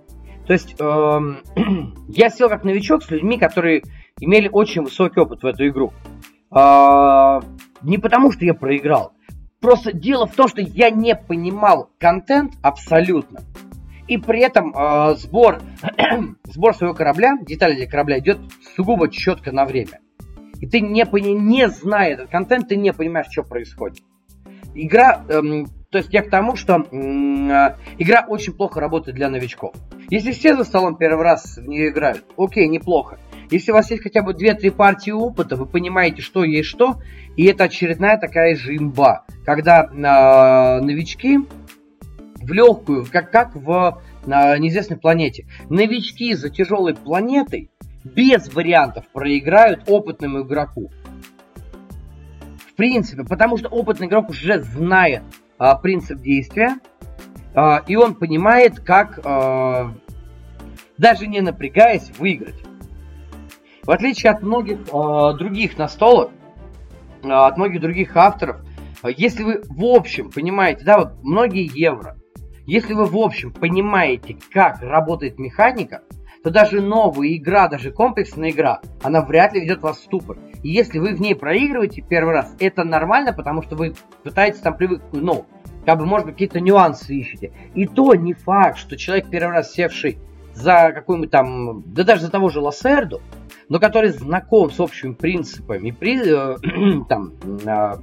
То есть э, [clears throat] я сел как новичок с людьми, которые имели очень высокий опыт в эту игру. Э, не потому, что я проиграл. Просто дело в том, что я не понимал контент абсолютно. И при этом э, сбор, [clears throat] сбор своего корабля, детали для корабля идет сугубо четко на время. И ты не, не зная этот контент, ты не понимаешь, что происходит. Игра эм, то есть я к тому, что э, игра очень плохо работает для новичков. Если все за столом первый раз в нее играют, окей, неплохо. Если у вас есть хотя бы 2-3 партии опыта, вы понимаете, что есть что, и это очередная такая же имба, когда э, новички в легкую, как, как в на неизвестной планете. Новички за тяжелой планетой без вариантов проиграют опытному игроку. В принципе, потому что опытный игрок уже знает а, принцип действия, а, и он понимает, как, а, даже не напрягаясь, выиграть. В отличие от многих других настолок, от многих других авторов, если вы в общем понимаете, да, вот многие евро, если вы в общем понимаете, как работает механика, то даже новая игра, даже комплексная игра, она вряд ли ведет вас в ступор. И если вы в ней проигрываете первый раз, это нормально, потому что вы пытаетесь там привыкнуть, ну, как бы, может быть, какие-то нюансы ищете. И то не факт, что человек первый раз севший за какую-нибудь там, да даже за того же Лассерду, но который знаком с общими принципами, при, э, [clears throat] там, э,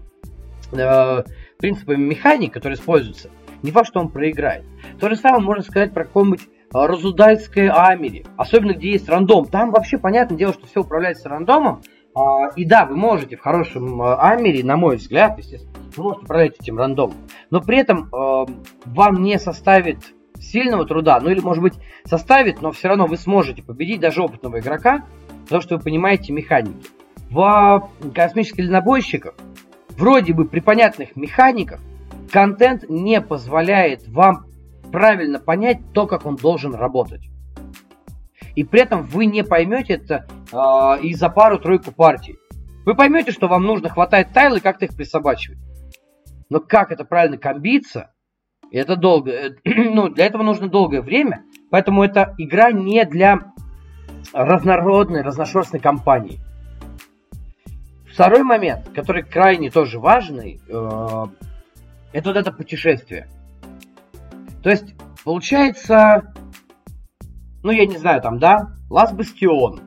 э, принципами механик, которые используются, не факт, что он проиграет. То же самое можно сказать про какое-нибудь а, Разудальское Амери, особенно где есть рандом. Там вообще понятное дело, что все управляется рандомом. А, и да, вы можете в хорошем а, Амери, на мой взгляд, естественно, вы можете управлять этим рандомом. Но при этом вам не составит сильного труда, ну или может быть составит, но все равно вы сможете победить даже опытного игрока, потому что вы понимаете механики. В космических дальнобойщиках вроде бы при понятных механиках контент не позволяет вам правильно понять то, как он должен работать. И при этом вы не поймете это э, и за пару-тройку партий. Вы поймете, что вам нужно хватать тайлы и как-то их присобачивать. Но как это правильно комбиться, это долго. Э, [clears throat] ну, для этого нужно долгое время. Поэтому эта игра не для разнородной, разношерстной компании. Второй момент, который крайне тоже важный, э, это вот это путешествие. То есть, получается, ну, я не знаю, там, да, Лас Бастион,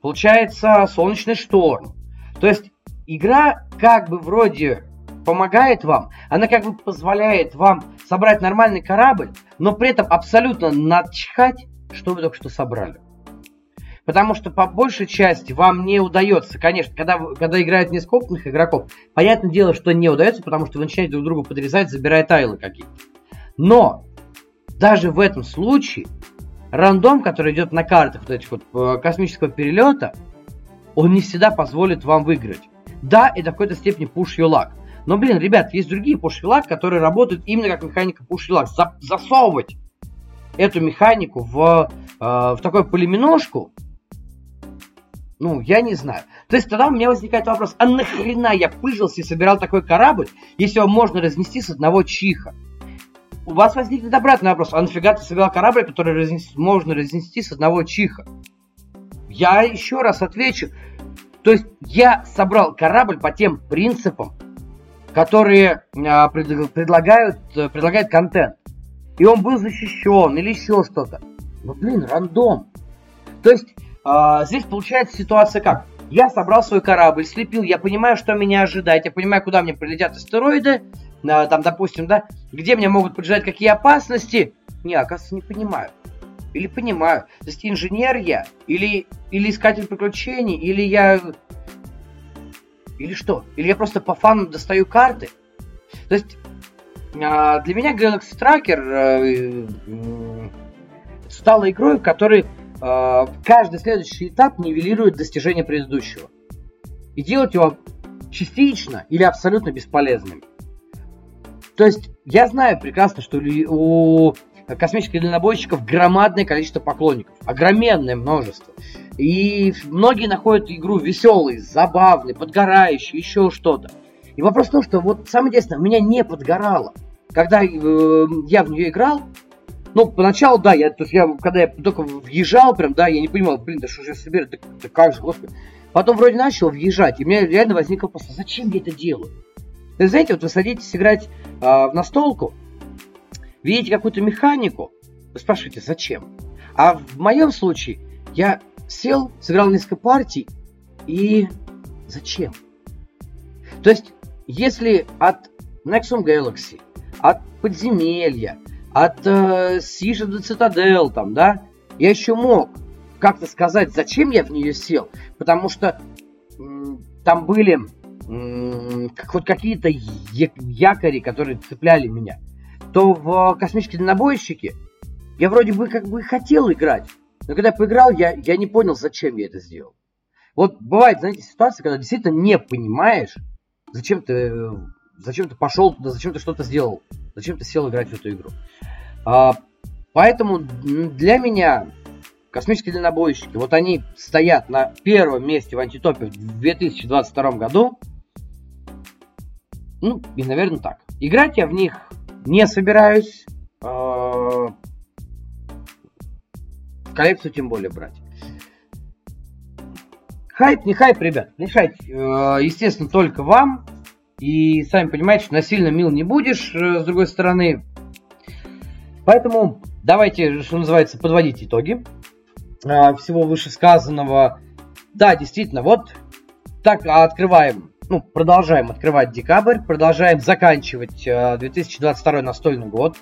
получается, Солнечный шторм. То есть, игра как бы вроде помогает вам, она как бы позволяет вам собрать нормальный корабль, но при этом абсолютно начхать, что вы только что собрали. Потому что по большей части вам не удается, конечно, когда, когда играют нескопных игроков, понятное дело, что не удается, потому что вы начинаете друг друга подрезать, забирая тайлы какие-то. Но даже в этом случае рандом, который идет на картах вот этих вот э, космического перелета, он не всегда позволит вам выиграть. Да, это в какой-то степени push luck. Но, блин, ребят, есть другие push luck, которые работают именно как механика push luck. За засовывать эту механику в, э, в такую полиминошку, ну, я не знаю. То есть тогда у меня возникает вопрос, а нахрена я пыжился и собирал такой корабль, если его можно разнести с одного чиха? У вас возникнет обратный вопрос, а нафига ты собирал корабль, который разнес... можно разнести с одного чиха? Я еще раз отвечу. То есть я собрал корабль по тем принципам, которые а, пред, предлагают, предлагает контент. И он был защищен или еще что-то. Ну блин, рандом. То есть а, здесь получается ситуация как? Я собрал свой корабль, слепил, я понимаю, что меня ожидает, я понимаю, куда мне прилетят астероиды, а, там, допустим, да, где мне могут прижать какие опасности. Не, оказывается, не понимаю. Или понимаю. То есть инженер я, или, или искатель приключений, или я... Или что? Или я просто по фану достаю карты? То есть а, для меня Galaxy Tracker э, стала игрой, в которой э, каждый следующий этап нивелирует достижение предыдущего. И делать его частично или абсолютно бесполезным. То есть я знаю прекрасно, что у космических дальнобойщиков громадное количество поклонников, огроменное множество. И многие находят игру веселой, забавной, подгорающей, еще что-то. И вопрос в том, что вот самое интересное, меня не подгорало. Когда э, я в нее играл, ну, поначалу, да, я, то есть я, когда я только въезжал, прям, да, я не понимал, блин, да что же я собираю, да, да как же, господи. Потом вроде начал въезжать, и у меня реально возник вопрос, а зачем я это делаю? Вы знаете, вот вы садитесь играть а, в настолку, видите какую-то механику, вы спрашиваете, зачем? А в моем случае я сел, сыграл несколько партий, и зачем? То есть, если от Nexum Galaxy, от подземелья, от э, Сижа до Цитадел, там, да, я еще мог как-то сказать, зачем я в нее сел, потому что там были хоть какие-то якори, которые цепляли меня, то в космические дальнобойщики я вроде бы как бы хотел играть, но когда поиграл, я, я не понял, зачем я это сделал. Вот бывает, знаете, ситуация, когда действительно не понимаешь, зачем ты, зачем ты пошел туда, зачем ты что-то сделал, зачем ты сел играть в эту игру. А, поэтому для меня космические дальнобойщики, вот они стоят на первом месте в антитопе в 2022 году. Ну, и, наверное, так. Играть я в них не собираюсь. А, коллекцию тем более брать. Хайп, не хайп, ребят, решать, э, естественно, только вам. И сами понимаете, что насильно мил не будешь, э, с другой стороны. Поэтому давайте, что называется, подводить итоги э, всего вышесказанного. Да, действительно, вот так открываем, ну, продолжаем открывать декабрь, продолжаем заканчивать 2022 настольный год.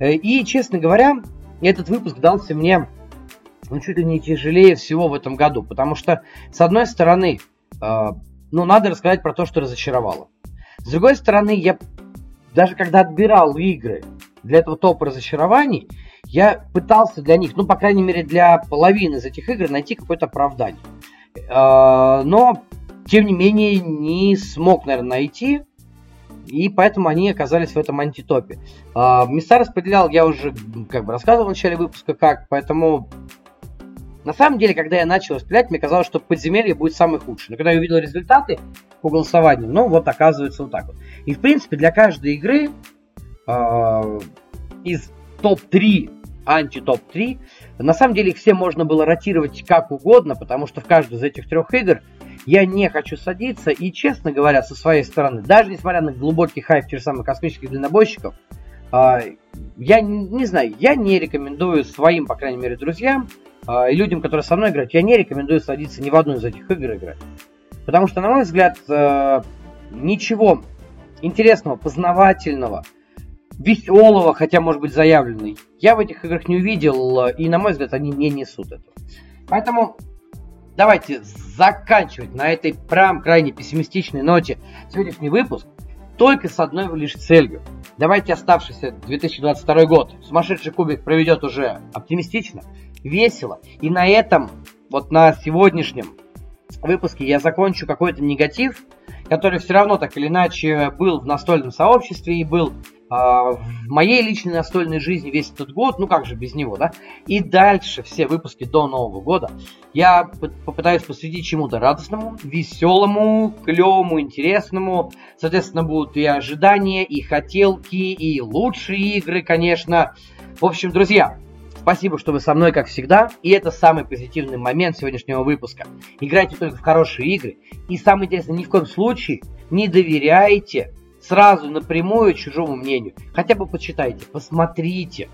И, честно говоря, этот выпуск дался мне ну, чуть ли не тяжелее всего в этом году. Потому что, с одной стороны, э, ну, надо рассказать про то, что разочаровало. С другой стороны, я даже когда отбирал игры для этого топа разочарований, я пытался для них, ну, по крайней мере, для половины из этих игр найти какое-то оправдание. Э, но, тем не менее, не смог, наверное, найти. И поэтому они оказались в этом антитопе. Э, места распределял я уже как бы рассказывал в начале выпуска как, поэтому на самом деле, когда я начал распределять, мне казалось, что подземелье будет самый худший. Но когда я увидел результаты по голосованию, ну вот оказывается вот так вот. И в принципе для каждой игры э, из топ-3, анти-топ-3, на самом деле их все можно было ротировать как угодно, потому что в каждой из этих трех игр я не хочу садиться. И, честно говоря, со своей стороны, даже несмотря на глубокий хайп тех самых космических дальнобойщиков, э, я не, не знаю, я не рекомендую своим, по крайней мере, друзьям а, и людям, которые со мной играют, я не рекомендую садиться ни в одну из этих игр играть. Потому что, на мой взгляд, э, ничего интересного, познавательного, веселого, хотя, может быть, заявленный, я в этих играх не увидел, и, на мой взгляд, они не несут этого. Поэтому давайте заканчивать на этой прям крайне пессимистичной ноте сегодняшний выпуск только с одной лишь целью. Давайте оставшийся 2022 год сумасшедший кубик проведет уже оптимистично, весело. И на этом, вот на сегодняшнем выпуске я закончу какой-то негатив, который все равно так или иначе был в настольном сообществе и был в моей личной настольной жизни весь этот год, ну как же без него, да? И дальше все выпуски до Нового года я попытаюсь посвятить чему-то радостному, веселому, клевому, интересному. Соответственно, будут и ожидания, и хотелки, и лучшие игры, конечно. В общем, друзья, Спасибо, что вы со мной, как всегда. И это самый позитивный момент сегодняшнего выпуска. Играйте только в хорошие игры. И самое интересное, ни в коем случае не доверяйте сразу напрямую чужому мнению. Хотя бы почитайте, посмотрите,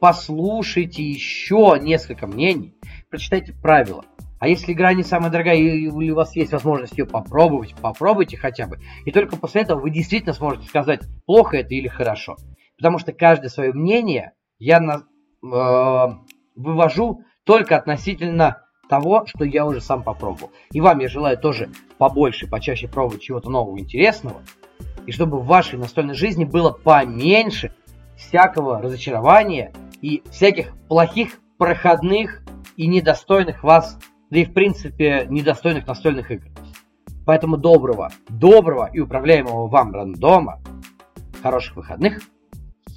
послушайте еще несколько мнений, прочитайте правила. А если игра не самая дорогая, и у вас есть возможность ее попробовать, попробуйте хотя бы. И только после этого вы действительно сможете сказать, плохо это или хорошо. Потому что каждое свое мнение я на, Э, вывожу только относительно того, что я уже сам попробовал. И вам я желаю тоже побольше, почаще пробовать чего-то нового, интересного. И чтобы в вашей настольной жизни было поменьше всякого разочарования и всяких плохих, проходных и недостойных вас, да и в принципе недостойных настольных игр. Поэтому доброго, доброго и управляемого вам рандома, хороших выходных,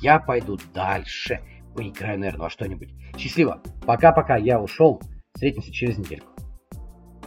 я пойду дальше поиграю, наверное, во что-нибудь. Счастливо. Пока-пока, я ушел. Встретимся через недельку.